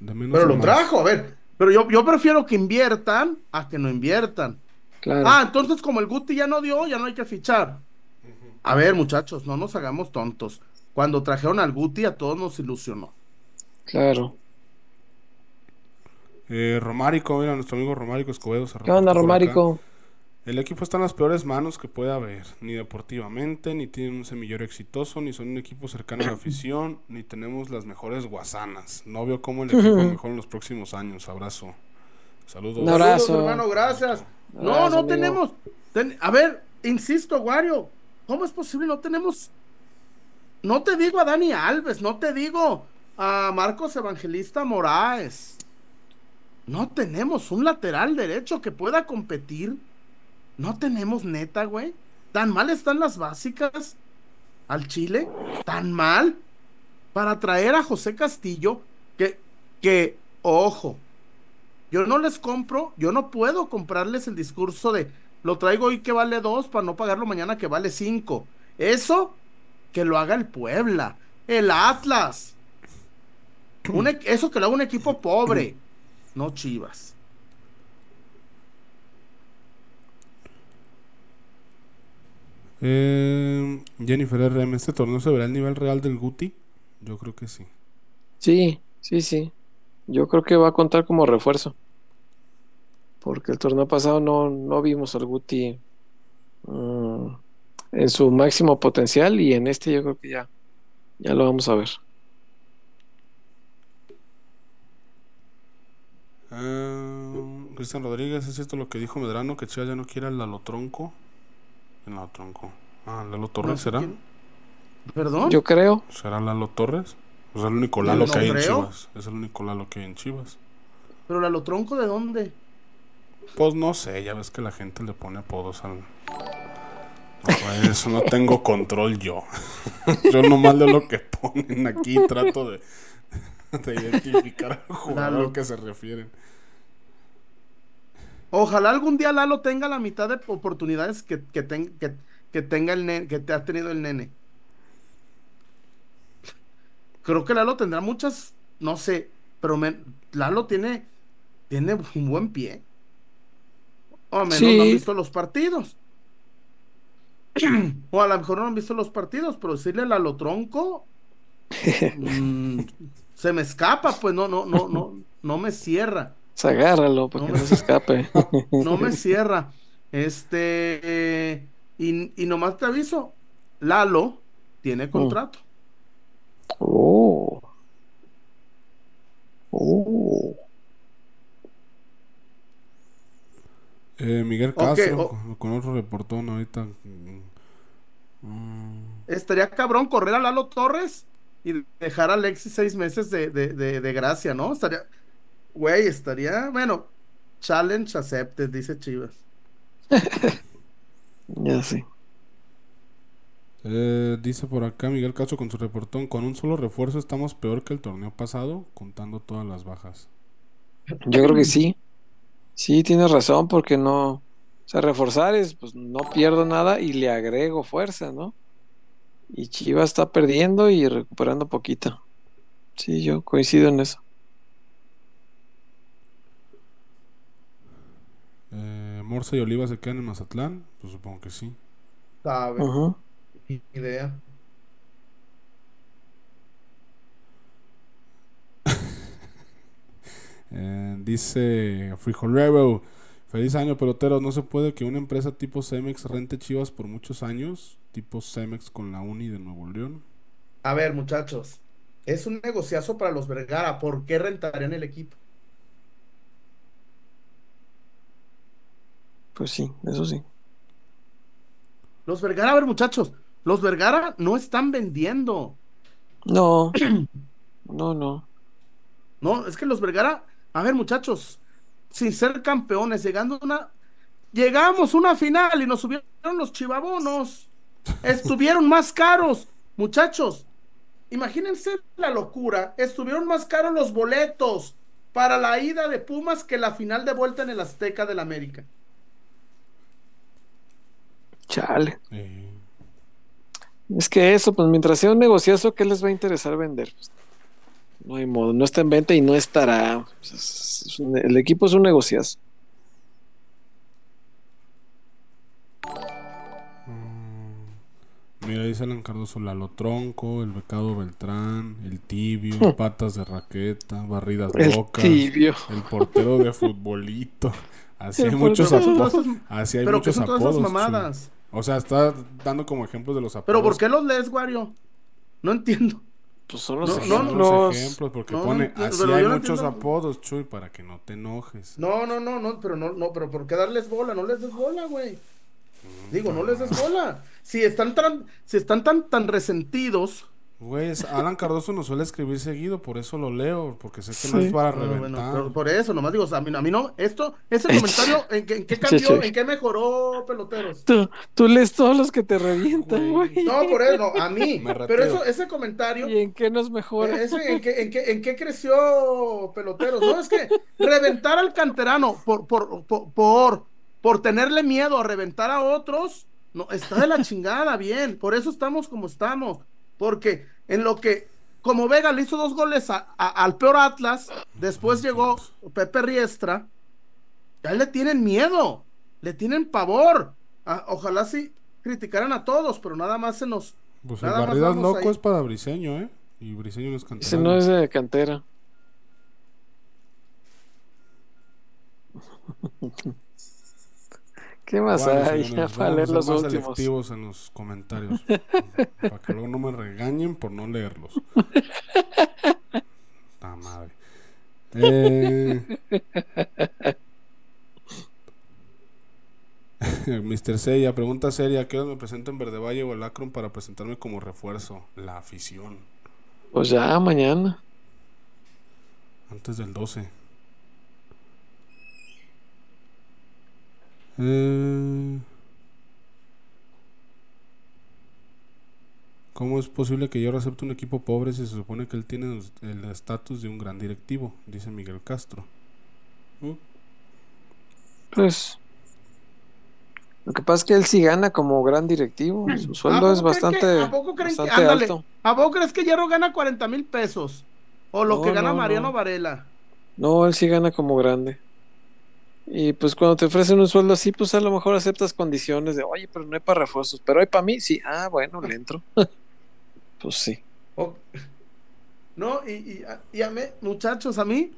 De menos Pero a lo más. trajo, a ver. Pero yo, yo prefiero que inviertan a que no inviertan. Claro. Ah, entonces como el Guti ya no dio, ya no hay que fichar. A ver, muchachos, no nos hagamos tontos. Cuando trajeron al Guti a todos nos ilusionó. Claro. Eh, Romárico, mira, nuestro amigo Romárico Escobedo se ¿Qué onda, acá. El equipo está en las peores manos que puede haber, ni deportivamente, ni tienen un semillero exitoso, ni son un equipo cercano a la afición, ni tenemos las mejores guasanas. No veo cómo el equipo mejora en los próximos años. Abrazo. Saludos. Un abrazo. Saludos, hermano, gracias. Un No, no amigo. tenemos. ten- a ver, insisto, Wario, ¿cómo es posible? No tenemos. No te digo a Dani Alves, no te digo a Marcos Evangelista Moraes. No tenemos un lateral derecho que pueda competir. No tenemos neta, güey. ¿Tan mal están las básicas al Chile? ¿Tan mal? Para traer a José Castillo, que, que, ojo, yo no les compro, yo no puedo comprarles el discurso de lo traigo hoy que vale dos para no pagarlo mañana que vale cinco. Eso que lo haga el Puebla, el Atlas. E- eso que lo haga un equipo pobre, no Chivas. Eh, Jennifer RM, ¿este torneo se verá el nivel real del Guti? Yo creo que sí. Sí, sí, sí. Yo creo que va a contar como refuerzo. Porque el torneo pasado no, no vimos al Guti mm, en su máximo potencial y en este yo creo que ya, ya lo vamos a ver. Eh, Cristian Rodríguez, ¿es cierto lo que dijo Medrano? Que Chivas ya no quiere al Lalo Lalo Tronco. Ah, Lalo Torres No será. quién. ¿Perdón? Yo creo. ¿Será Lalo Torres? O sea, el único Lalo No que hay en. Chivas. Es el único Lalo que hay en Chivas. Pero la lo tronco de dónde? Pues no sé, ya ves que la gente le pone apodos al. No, eso no tengo control yo. yo nomás leo lo que ponen aquí y trato de, de identificar al jugador Lalo. al que se refieren. Ojalá algún día Lalo tenga la mitad de oportunidades que, que, ten- que, que tenga el nene, que te ha tenido el nene. Creo que Lalo tendrá muchas, no sé, pero me- Lalo tiene, tiene un buen pie. O a menos Sí. no han visto los partidos. o a lo mejor no han visto los partidos, pero decirle Lalo Tronco, mm, se me escapa, pues no, no, no, no, no me cierra. Se agárralo para No que me- no se escape. No me cierra. Este, eh, y, y nomás te aviso, Lalo tiene contrato. Oh. Oh. Eh, Miguel Castro, con, con otro reportón ahorita. Mm, Estaría cabrón correr a Lalo Torres y dejar a Alexis seis meses de, de, de, de gracia, ¿no? Estaría, güey, estaría, bueno, challenge accepted, dice Chivas. Ya sé. Eh, dice por acá Miguel Castro con su reportón, con un solo refuerzo estamos peor que el torneo pasado, contando todas las bajas. Yo creo que sí. Sí, tienes razón, porque no. O sea, reforzar es, pues no pierdo nada y le agrego fuerza, ¿no? Y Chivas está perdiendo y recuperando poquito. Sí, yo coincido en eso. Eh, Morsa y Oliva se quedan en Mazatlán, pues supongo que sí. Sabe, ni idea. Eh, dice Frijolero, feliz año peloteros, no se puede que una empresa tipo Cemex rente Chivas por muchos años, tipo Cemex con la Uni de Nuevo León. A ver, muchachos, es un negociazo para los Vergara. ¿Por qué rentarían el equipo? Pues sí, eso sí. Los Vergara, a ver, muchachos, los Vergara no están vendiendo. No. No, no. No, es que los Vergara, a ver, muchachos, sin ser campeones, llegando a una. Llegamos a una final y nos subieron los chivabonos. Estuvieron más caros, muchachos. Imagínense la locura. Estuvieron más caros los boletos para la ida de Pumas que la final de vuelta en el Azteca del América. Chale. Eh, Es que eso, pues mientras sea un negociazo, ¿qué les va a interesar vender? Pues, no hay modo, no está en venta y no estará. Pues, es- es un- el equipo es un negociazo. mira, dice Alan Cardoso, Lalo Tronco, el Becado Beltrán, el Tibio, Patas de Raqueta, Barridas El Locas, tibio. el portero de futbolito. Así hay muchos apodos. Así hay Pero que muchos son todas esas apodos. mamadas. Chuy. O sea, está dando como ejemplos de los apodos. Pero ¿por qué los lees, Wario? No entiendo. Pues son los No, Son no, ejemplos. los ejemplos, porque No, no pone, entiendo, así hay muchos entiendo. apodos, Chuy, para que no te enojes. No, no, no, no, pero no, no, pero ¿por qué darles bola? No les des bola, güey. Digo, no les des bola. Si están tan, si están tan, tan resentidos. Güey, Alan Cardoso nos suele escribir seguido, por eso lo leo, porque sé que no es para Ah, bueno, reventar. pero por eso, nomás digo, o sea, a mí, a mí no, esto, ese comentario, ¿en qué, en qué Sí, cambió? sí. ¿En qué mejoró, peloteros? Tú, tú lees todos los que te revientan, Güey. No, por eso, no, a mí. Pero eso, ese comentario, ¿Y en qué nos mejora? Ese, ¿en, qué, en, qué, ¿En qué creció Peloteros? No, es que reventar al canterano por, por, por, por, por tenerle miedo a reventar a otros, no, está de la chingada, bien. Por eso estamos como estamos. Porque en lo que, como Vega le hizo dos goles a- a- al peor Atlas, después llegó Pepe Riestra, ya le tienen miedo, le tienen pavor. Ah, ojalá sí criticaran a todos, pero nada más se nos... Pues el Nada más Barridas Loco ahí. es para Briseño, ¿eh? Y Briseño no es Ese canterano. no es de cantera. ¿Qué más hay? Ya para leer los más últimos. selectivos en los comentarios. para que luego no me regañen por no leerlos. ¡Ta madre! Eh... Mr. Seiya, pregunta seria: ¿Qué hora me presento en Verde Valle o el Akron para presentarme como refuerzo? La afición. Pues ya, mañana. Antes del 12. Eh, ¿Cómo es posible que yo acepte un equipo pobre si se supone que él tiene el estatus de un gran directivo? Dice Miguel Castro. ¿Mm? Pues. Lo que pasa es que él sí gana como gran directivo. Su sueldo ¿A es poco bastante, que- a poco creen que- ándale, alto. ¿A vos crees que Hierro gana 40 mil pesos? O lo No, que gana no, Mariano no. Varela. No, él sí gana como grande. Y pues cuando te ofrecen un sueldo así, pues a lo mejor aceptas condiciones de, oye, pero no hay para refuerzos, pero hay para mí, sí, ah, bueno, le entro. pues sí. No, y, y, a mí, muchachos, a mí,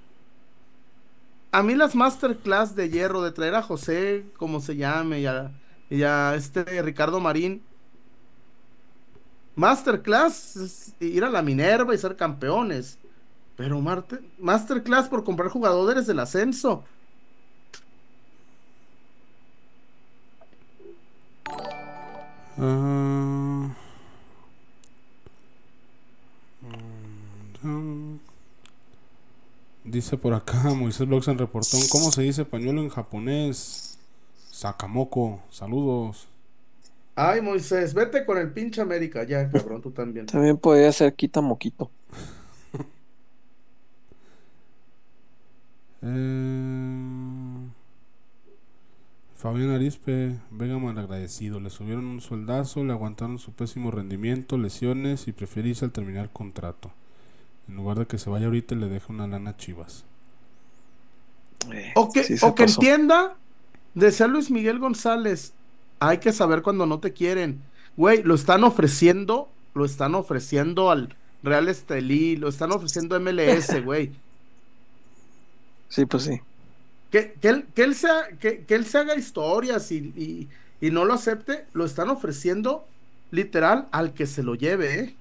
a mí las masterclass de hierro, de traer a José, como se llame, y a, y a este Ricardo Marín, masterclass es ir a la Minerva y ser campeones. Pero Marte, masterclass por comprar jugadores del ascenso. Ah. Dice por acá Moisés Blogs en reportón, ¿cómo se dice pañuelo en japonés? Sakamoko, saludos. Ay, Moisés, vete con el pinche América, ya, cabrón, tú también. También podría ser quita moquito. Eh, Fabián Arispe, venga mal agradecido. Le subieron un soldazo, le aguantaron su pésimo rendimiento, lesiones y prefiere irse al terminar contrato. En lugar de que se vaya ahorita y le deje una lana a Chivas. Eh, O que, sí o que entienda, decía Luis Miguel González, hay que saber cuando no te quieren. Güey, lo están ofreciendo, lo están ofreciendo al Real Estelí, lo están ofreciendo a MLS, güey. Sí, pues sí. Que, que él, que, él se, ha- que, que él se haga historias y, y- y no lo acepte, lo están ofreciendo literal al que se lo lleve, ¿eh?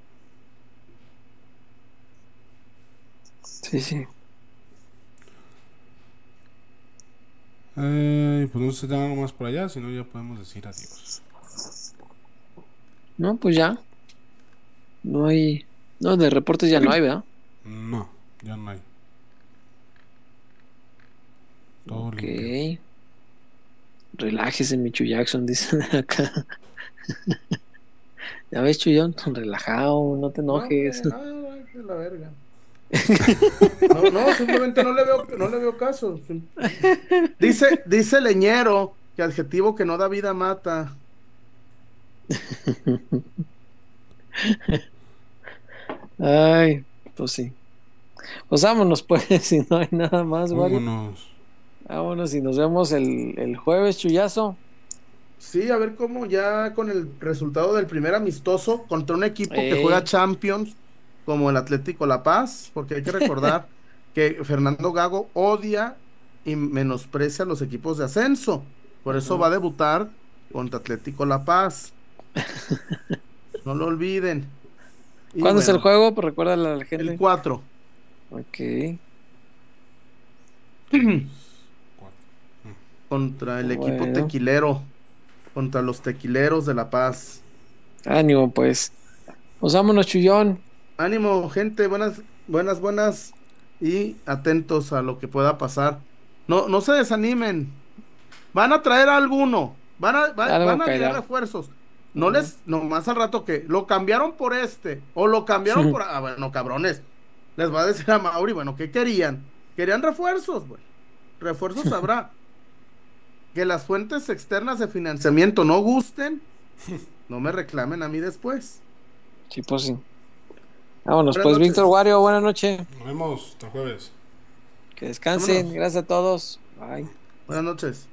Sí, sí. Eh, pues no sé si tengan algo más por allá, si no ya podemos decir adiós. No, pues ya. No hay. No, de reportes ya no hay, ¿verdad? No, ya no hay. Todo Ok. limpio. Relájese, Michu Jackson, dicen acá. ya ves, Chuyón, relajado, no te enojes. No, que la verga. No, no, simplemente no le veo, no le veo caso. Dice, dice Leñero que adjetivo que no da vida mata. Ay, pues sí. Pues vámonos, pues, si no hay nada más, Wario. Vámonos. Vámonos y nos vemos el, el jueves, Chuyazo. Sí, a ver cómo ya con el resultado del primer amistoso contra un equipo que juega Champions como el Atlético La Paz, porque hay que recordar que Fernando Gago odia y menosprecia a los equipos de ascenso. Por eso va a debutar contra Atlético La Paz. No lo olviden. Y ¿Cuándo es el juego? Pues recuérdale a la gente. El 4. Ok. contra el equipo Bueno. tequilero. Contra los tequileros de La Paz. Ánimo, pues. Pues vámonos, Chuyón. Ánimo, gente, buenas, buenas, buenas y atentos a lo que pueda pasar. No, no se desanimen. Van a traer a alguno. Van a, va- van a traer refuerzos. No les, nomás al rato que lo cambiaron por este o lo cambiaron por, ah, bueno, cabrones. Les va a decir a Mauri, bueno, ¿qué querían? Querían refuerzos, güey. Refuerzos habrá. Que las fuentes externas de financiamiento no gusten, no me reclamen a mí después. Sí, pues sí. Vámonos, Buenas pues, noches. Víctor Wario, buenas noches. Nos vemos hasta el jueves. Que descansen. Vámonos. Gracias a todos. Bye. Buenas noches.